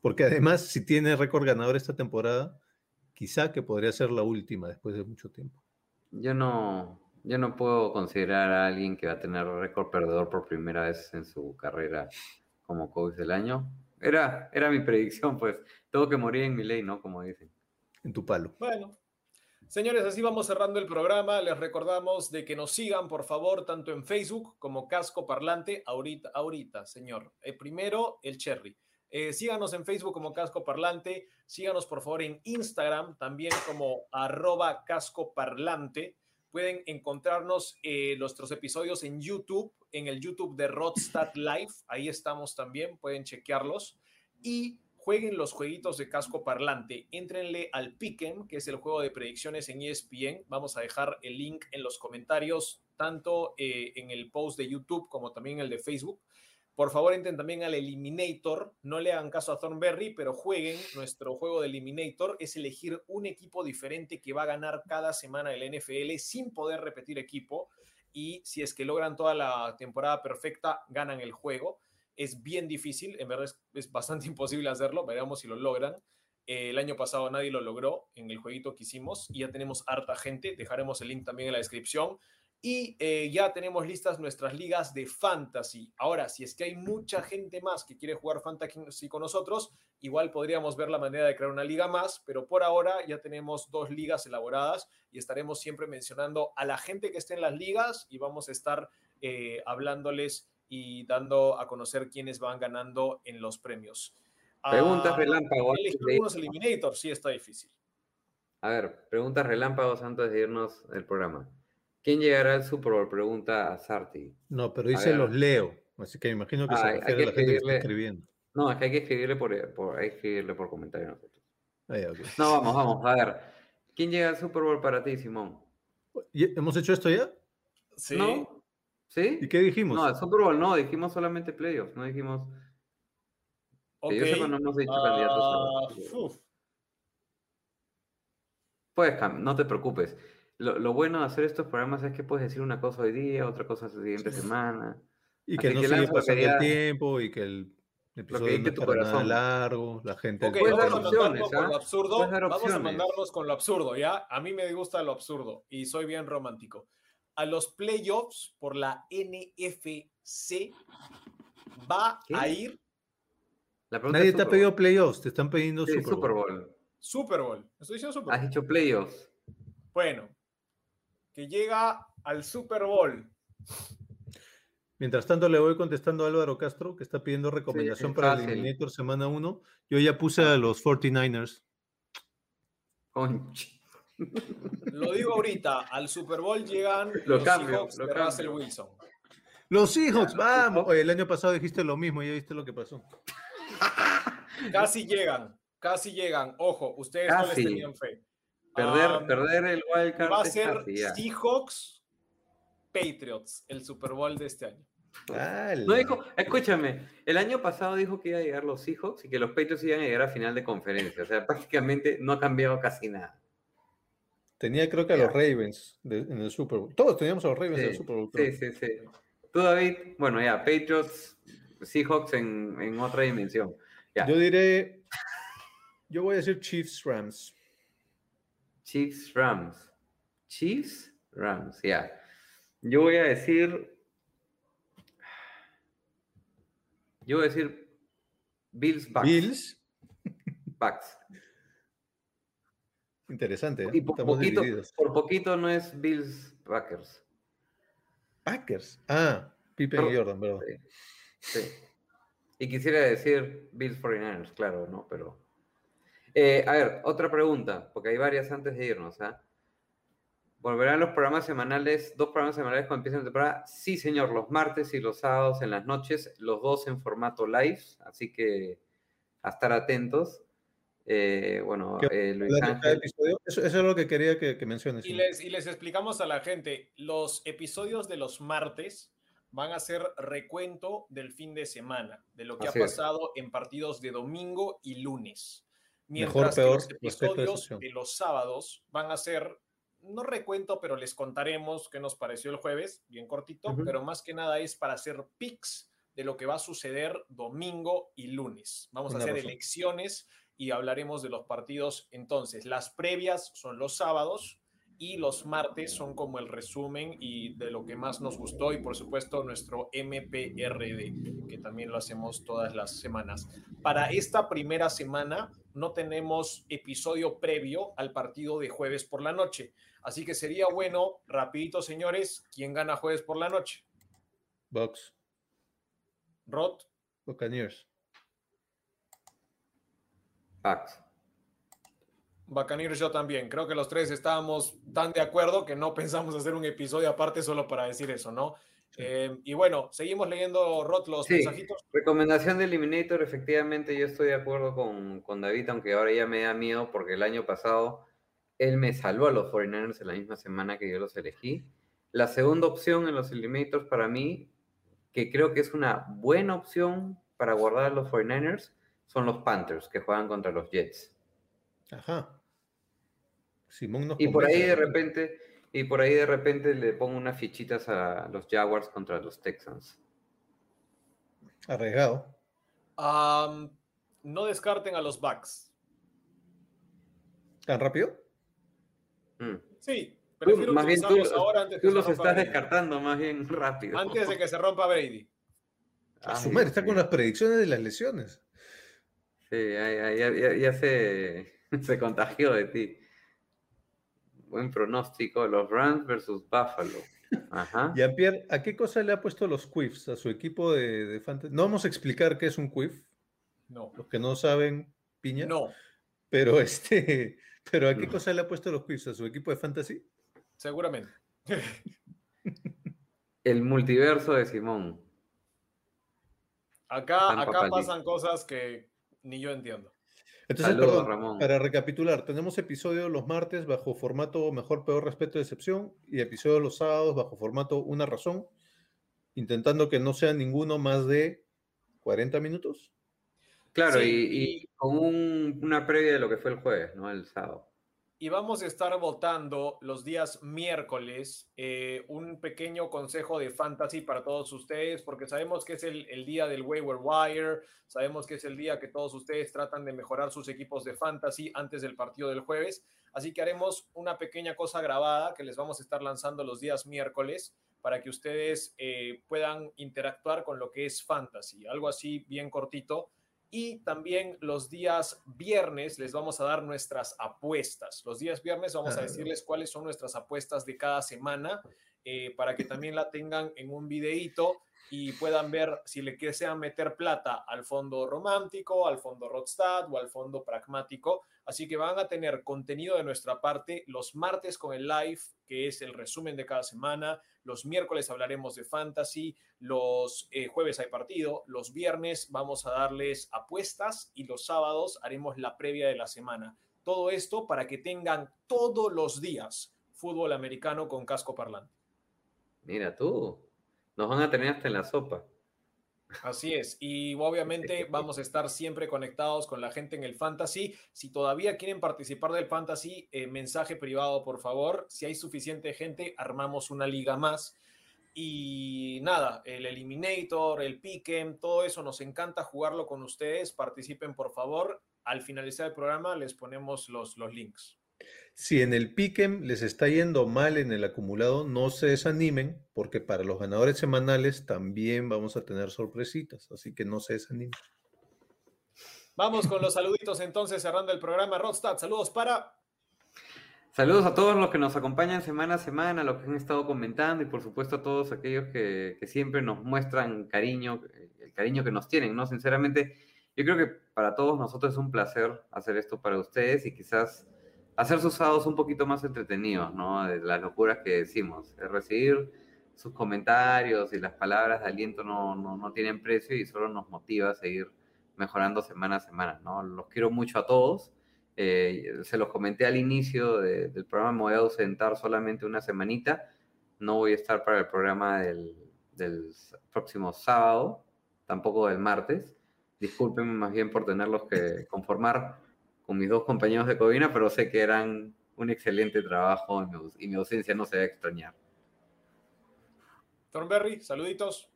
porque además, si tiene récord ganador esta temporada, quizá que podría ser la última después de mucho tiempo. Yo no, yo no puedo considerar a alguien que va a tener récord perdedor por primera vez en su carrera como coach del año. Era, era mi predicción, pues. Tengo que morir en mi ley, ¿no? Como dicen. En tu palo. Bueno, señores, así vamos cerrando el programa. Les recordamos de que nos sigan, por favor, tanto en Facebook como Casco Parlante. Ahorita, ahorita, señor. Eh, primero, el Cherry. Eh, síganos en Facebook como Casco Parlante. Síganos, por favor, en Instagram también como arroba Casco Parlante. Pueden encontrarnos eh, nuestros episodios en YouTube, en el YouTube de Rodstad Live. Ahí estamos también, pueden chequearlos. Y jueguen los jueguitos de casco parlante. Éntrenle al Piquen, que es el juego de predicciones en ESPN. Vamos a dejar el link en los comentarios, tanto eh, en el post de YouTube como también en el de Facebook. Por favor, entren también al Eliminator. No le hagan caso a Thornberry, pero jueguen nuestro juego de Eliminator. Es elegir un equipo diferente que va a ganar cada semana el NFL sin poder repetir equipo. Y si es que logran toda la temporada perfecta, ganan el juego. Es bien difícil, en verdad es, bastante imposible hacerlo. Veremos si lo logran. Eh, el año pasado nadie lo logró en el jueguito que hicimos y ya tenemos harta gente. Dejaremos el link también en la descripción. Y eh, ya tenemos listas nuestras ligas de fantasy. Ahora, si es que hay mucha gente más que quiere jugar fantasy con nosotros, igual podríamos ver la manera de crear una liga más, pero por ahora ya tenemos dos ligas elaboradas y estaremos siempre mencionando a la gente que esté en las ligas y vamos a estar eh, hablándoles y dando a conocer quiénes van ganando en los premios. Preguntas Ah, relámpago. elegir antes de- algunos Eliminator sí está difícil. A ver, preguntas relámpagos antes de irnos del programa. ¿Quién llegará al Super Bowl? Pregunta a Sarti. No, pero dice los leo. Así que me imagino que Ah, se hay- hay refiere que a la gente que está escribirle- escribiendo. No, es que hay que escribirle por, por, hay que escribirle por comentario nosotros. No, vamos, vamos. A ver. ¿Quién llega al Super Bowl para ti, Simón? ¿Y- ¿Hemos hecho esto ya? Sí. ¿No? ¿Sí? ¿Y qué dijimos? No, el Super Bowl no, dijimos solamente playoffs, no dijimos. Que yo sepa, no hemos dicho candidatos a Ah, Bowl. uf. Puedes, cam- no te preocupes. Lo, lo bueno de hacer estos programas es que puedes decir una cosa hoy día, otra cosa la siguiente semana. y que así no que sigue lo pasando el tiempo y que el episodio no dicte es tu para nada corazón. largo, la gente... Ok, Puedes vamos dar a mandarlo opciones, con ¿ah? lo absurdo. Puedes dar Vamos a mandarlos con lo absurdo, ¿ya? A mí me gusta lo absurdo y soy bien romántico. A los playoffs por la NFC va ¿Qué? a ir La pregunta Nadie te ha pedido playoffs, te están pidiendo Sí, Super Bowl. Super Bowl. Super Bowl. Estoy diciendo Super Has Bowl. dicho playoffs. Bueno, que llega al Super Bowl. Mientras tanto, le voy contestando a Álvaro Castro, que está pidiendo recomendación es para el. Eliminator semana 1. Yo ya puse a los 49ers. Conch. Lo digo ahorita, al Super Bowl llegan Lo los cambio, Seahawks lo de cambio. Russell Wilson. Los Seahawks, vamos. Oye, el año pasado dijiste lo mismo, ya viste lo que pasó. Casi llegan, casi llegan. Ojo, ustedes no les tenían fe. Perder, perder el wild card va a ser casi. Seahawks Patriots el Super Bowl de este año. No dijo, escúchame, el año pasado dijo que iba a llegar los Seahawks y que los Patriots iban a llegar a final de conferencia. O sea, prácticamente no ha cambiado casi nada. Tenía creo que a los Ravens en el Super Bowl. Todos teníamos a los Ravens en el Super Bowl. Sí, sí, sí. Tú, David, bueno, ya, Patriots, Seahawks en, en otra dimensión. Yo diré, yo voy a decir Chiefs Rams. Chiefs Rams. Chiefs Rams, ya. Yo voy a decir. Yo voy a decir Bills Bucks. Bills. Bucks. Interesante. ¿eh? Y por poquito, por poquito, no es Bills Packers. Packers. Ah, Pippen y Jordan, ¿verdad? Sí. sí. Y quisiera decir Bills 49ers, claro, ¿no? Pero. Eh, a ver, otra pregunta, porque hay varias antes de irnos, ¿ah? ¿Volverán los programas semanales, dos programas semanales cuando empiecen la temporada? Sí, señor, los martes y los sábados en las noches, los dos en formato live, así que a estar atentos. Eh, bueno, eh, Luis Ángel. Eso, es lo que quería que, menciones. Y les, y les explicamos a la gente, los episodios de los martes van a ser recuento del fin de semana, de lo que ha pasado en partidos de domingo y lunes. Mientras que los episodios de los sábados van a ser, no recuento, pero les contaremos qué nos pareció el jueves, bien cortito, pero más que nada es para hacer picks de lo que va a suceder domingo y lunes. Vamos a hacer elecciones y hablaremos de los partidos entonces. Las previas son los sábados, y los martes son como el resumen y de lo que más nos gustó y por supuesto nuestro MPRD, que también lo hacemos todas las semanas. Para esta primera semana no tenemos episodio previo al partido de jueves por la noche, así que sería bueno, rapidito señores, ¿quién gana jueves por la noche? Box. Rod. Buccaneers. Bucks. Bacanir yo también. Creo que los tres estábamos tan de acuerdo que no pensamos hacer un episodio aparte solo para decir eso, ¿no? Eh, y bueno, seguimos leyendo, Rot, los mensajitos. Recomendación de Eliminator, efectivamente yo estoy de acuerdo con, con, David, aunque ahora ya me da miedo porque el año pasado él me salvó a los 49ers en la misma semana que yo los elegí. La segunda opción en los Eliminators para mí, que creo que es una buena opción para guardar a los 49ers, son los Panthers, que juegan contra los Jets. Ajá y por ahí de repente, y por ahí de repente le pongo unas fichitas a los Jaguars contra los Texans. Arriesgado. no descarten a los Bucks. ¿Tan rápido? Mm. Sí, pero más bien tú, ahora antes tú los estás descartando más bien rápido. Antes de que se rompa Brady. A Sumar está con las predicciones de las lesiones. Sí, ya, se, se contagió de ti. Buen pronóstico, los Rams versus Buffalo. Ajá. Jean-Pierre, ¿a qué cosa le ha puesto los quiffs a su equipo de, de fantasy? No vamos a explicar qué es un quiff. No. Los que no saben, piña. No. Pero este, pero ¿a qué cosa le ha puesto los quiffs a su equipo de fantasy? Seguramente. El multiverso de Simón. Acá, acá pasan cosas que ni yo entiendo. Entonces, perdón, para recapitular, tenemos episodio los martes bajo formato mejor, peor, respeto, excepción y episodio los sábados bajo formato una razón, intentando que no sea ninguno más de 40 minutos. Claro, y, con una previa de lo que fue el jueves, ¿no? El sábado y vamos a estar votando los días miércoles eh, un pequeño consejo de fantasy para todos ustedes, porque sabemos que es el, día del waiver wire, sabemos que es el día que todos ustedes tratan de mejorar sus equipos de fantasy antes del partido del jueves, así que haremos una pequeña cosa grabada que les vamos a estar lanzando los días miércoles para que ustedes eh, puedan interactuar con lo que es fantasy, algo así bien cortito y también los días viernes les vamos a dar nuestras apuestas. Los días viernes vamos a decirles cuáles son nuestras apuestas de cada semana eh, para que también la tengan en un videíto y puedan ver si le desean meter plata al fondo romántico, al fondo Rodstad o al fondo pragmático. Así que van a tener contenido de nuestra parte los martes con el live, que es el resumen de cada semana. Los miércoles hablaremos de fantasy. Los eh, jueves hay partido. Los viernes vamos a darles apuestas y los sábados haremos la previa de la semana. Todo esto para que tengan todos los días fútbol americano con casco parlante. Mira tú, nos van a tener hasta en la sopa. Así es, y obviamente vamos a estar siempre conectados con la gente en el Fantasy. Si todavía quieren participar del Fantasy, eh, mensaje privado, por favor. Si hay suficiente gente, armamos una liga más. Y nada, el Eliminator, el Pick'em, todo eso nos encanta jugarlo con ustedes. Participen, por favor. Al finalizar el programa les ponemos los, los links. Si en el Pick'em les está yendo mal en el acumulado, no se desanimen, porque para los ganadores semanales también vamos a tener sorpresitas, así que no se desanimen. Vamos con los saluditos entonces, cerrando el programa. Rodstad, saludos para. Saludos a todos los que nos acompañan semana a semana, los que han estado comentando y por supuesto a todos aquellos que, que siempre nos muestran cariño, el cariño que nos tienen, ¿no? Sinceramente, yo creo que para todos nosotros es un placer hacer esto para ustedes y quizás hacer sus sábados un poquito más entretenidos, ¿no? De las locuras que decimos. Recibir sus comentarios y las palabras de aliento no, no, no, tienen precio y solo nos motiva a seguir mejorando semana a semana, ¿no? Los quiero mucho a todos. Eh, se los comenté al inicio de, del programa, me voy a ausentar solamente una semanita. No voy a estar para el programa del, del próximo sábado, tampoco del martes. Discúlpenme más bien por tenerlos que conformar con mis dos compañeros de Covina, pero sé que eran un excelente trabajo y mi ausencia no se va a extrañar. Thornberry, saluditos.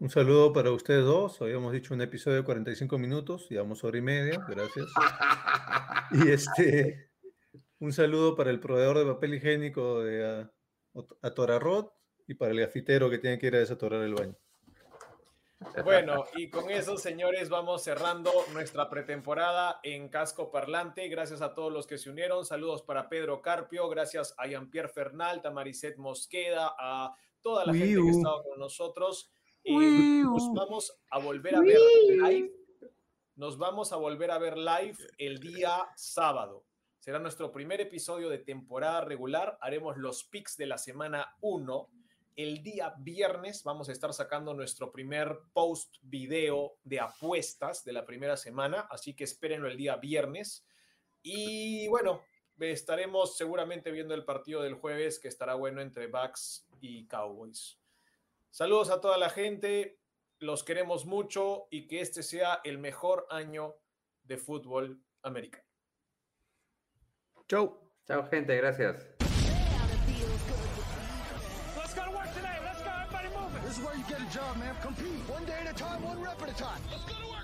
Un saludo para ustedes dos. Habíamos dicho un episodio de 45 minutos, llevamos hora y media, gracias. y este, un saludo para el proveedor de papel higiénico de Atorarrot y para el gafitero que tiene que ir a desatorar el baño. Bueno, y con eso, señores, vamos cerrando nuestra pretemporada en Casco Parlante. Gracias a todos los que se unieron. Saludos para Pedro Carpio, gracias a Jean-Pierre Fernal, a Mariset Mosqueda, a toda la gente que ha estado con nosotros. Y nos vamos a volver a ver live. Nos vamos a volver a ver live el día sábado. Será nuestro primer episodio de temporada regular. Haremos los picks de la semana 1 el día viernes vamos a estar sacando nuestro primer post video de apuestas de la primera semana, así que espérenlo el día viernes. Y bueno, estaremos seguramente viendo el partido del jueves que estará bueno entre Bucks y Cowboys. Saludos a toda la gente, los queremos mucho y que este sea el mejor año de fútbol americano. Chau. Chao gente, gracias. This is where you get a job, man. Compete one day at a time, one rep at a time. Let's go to work!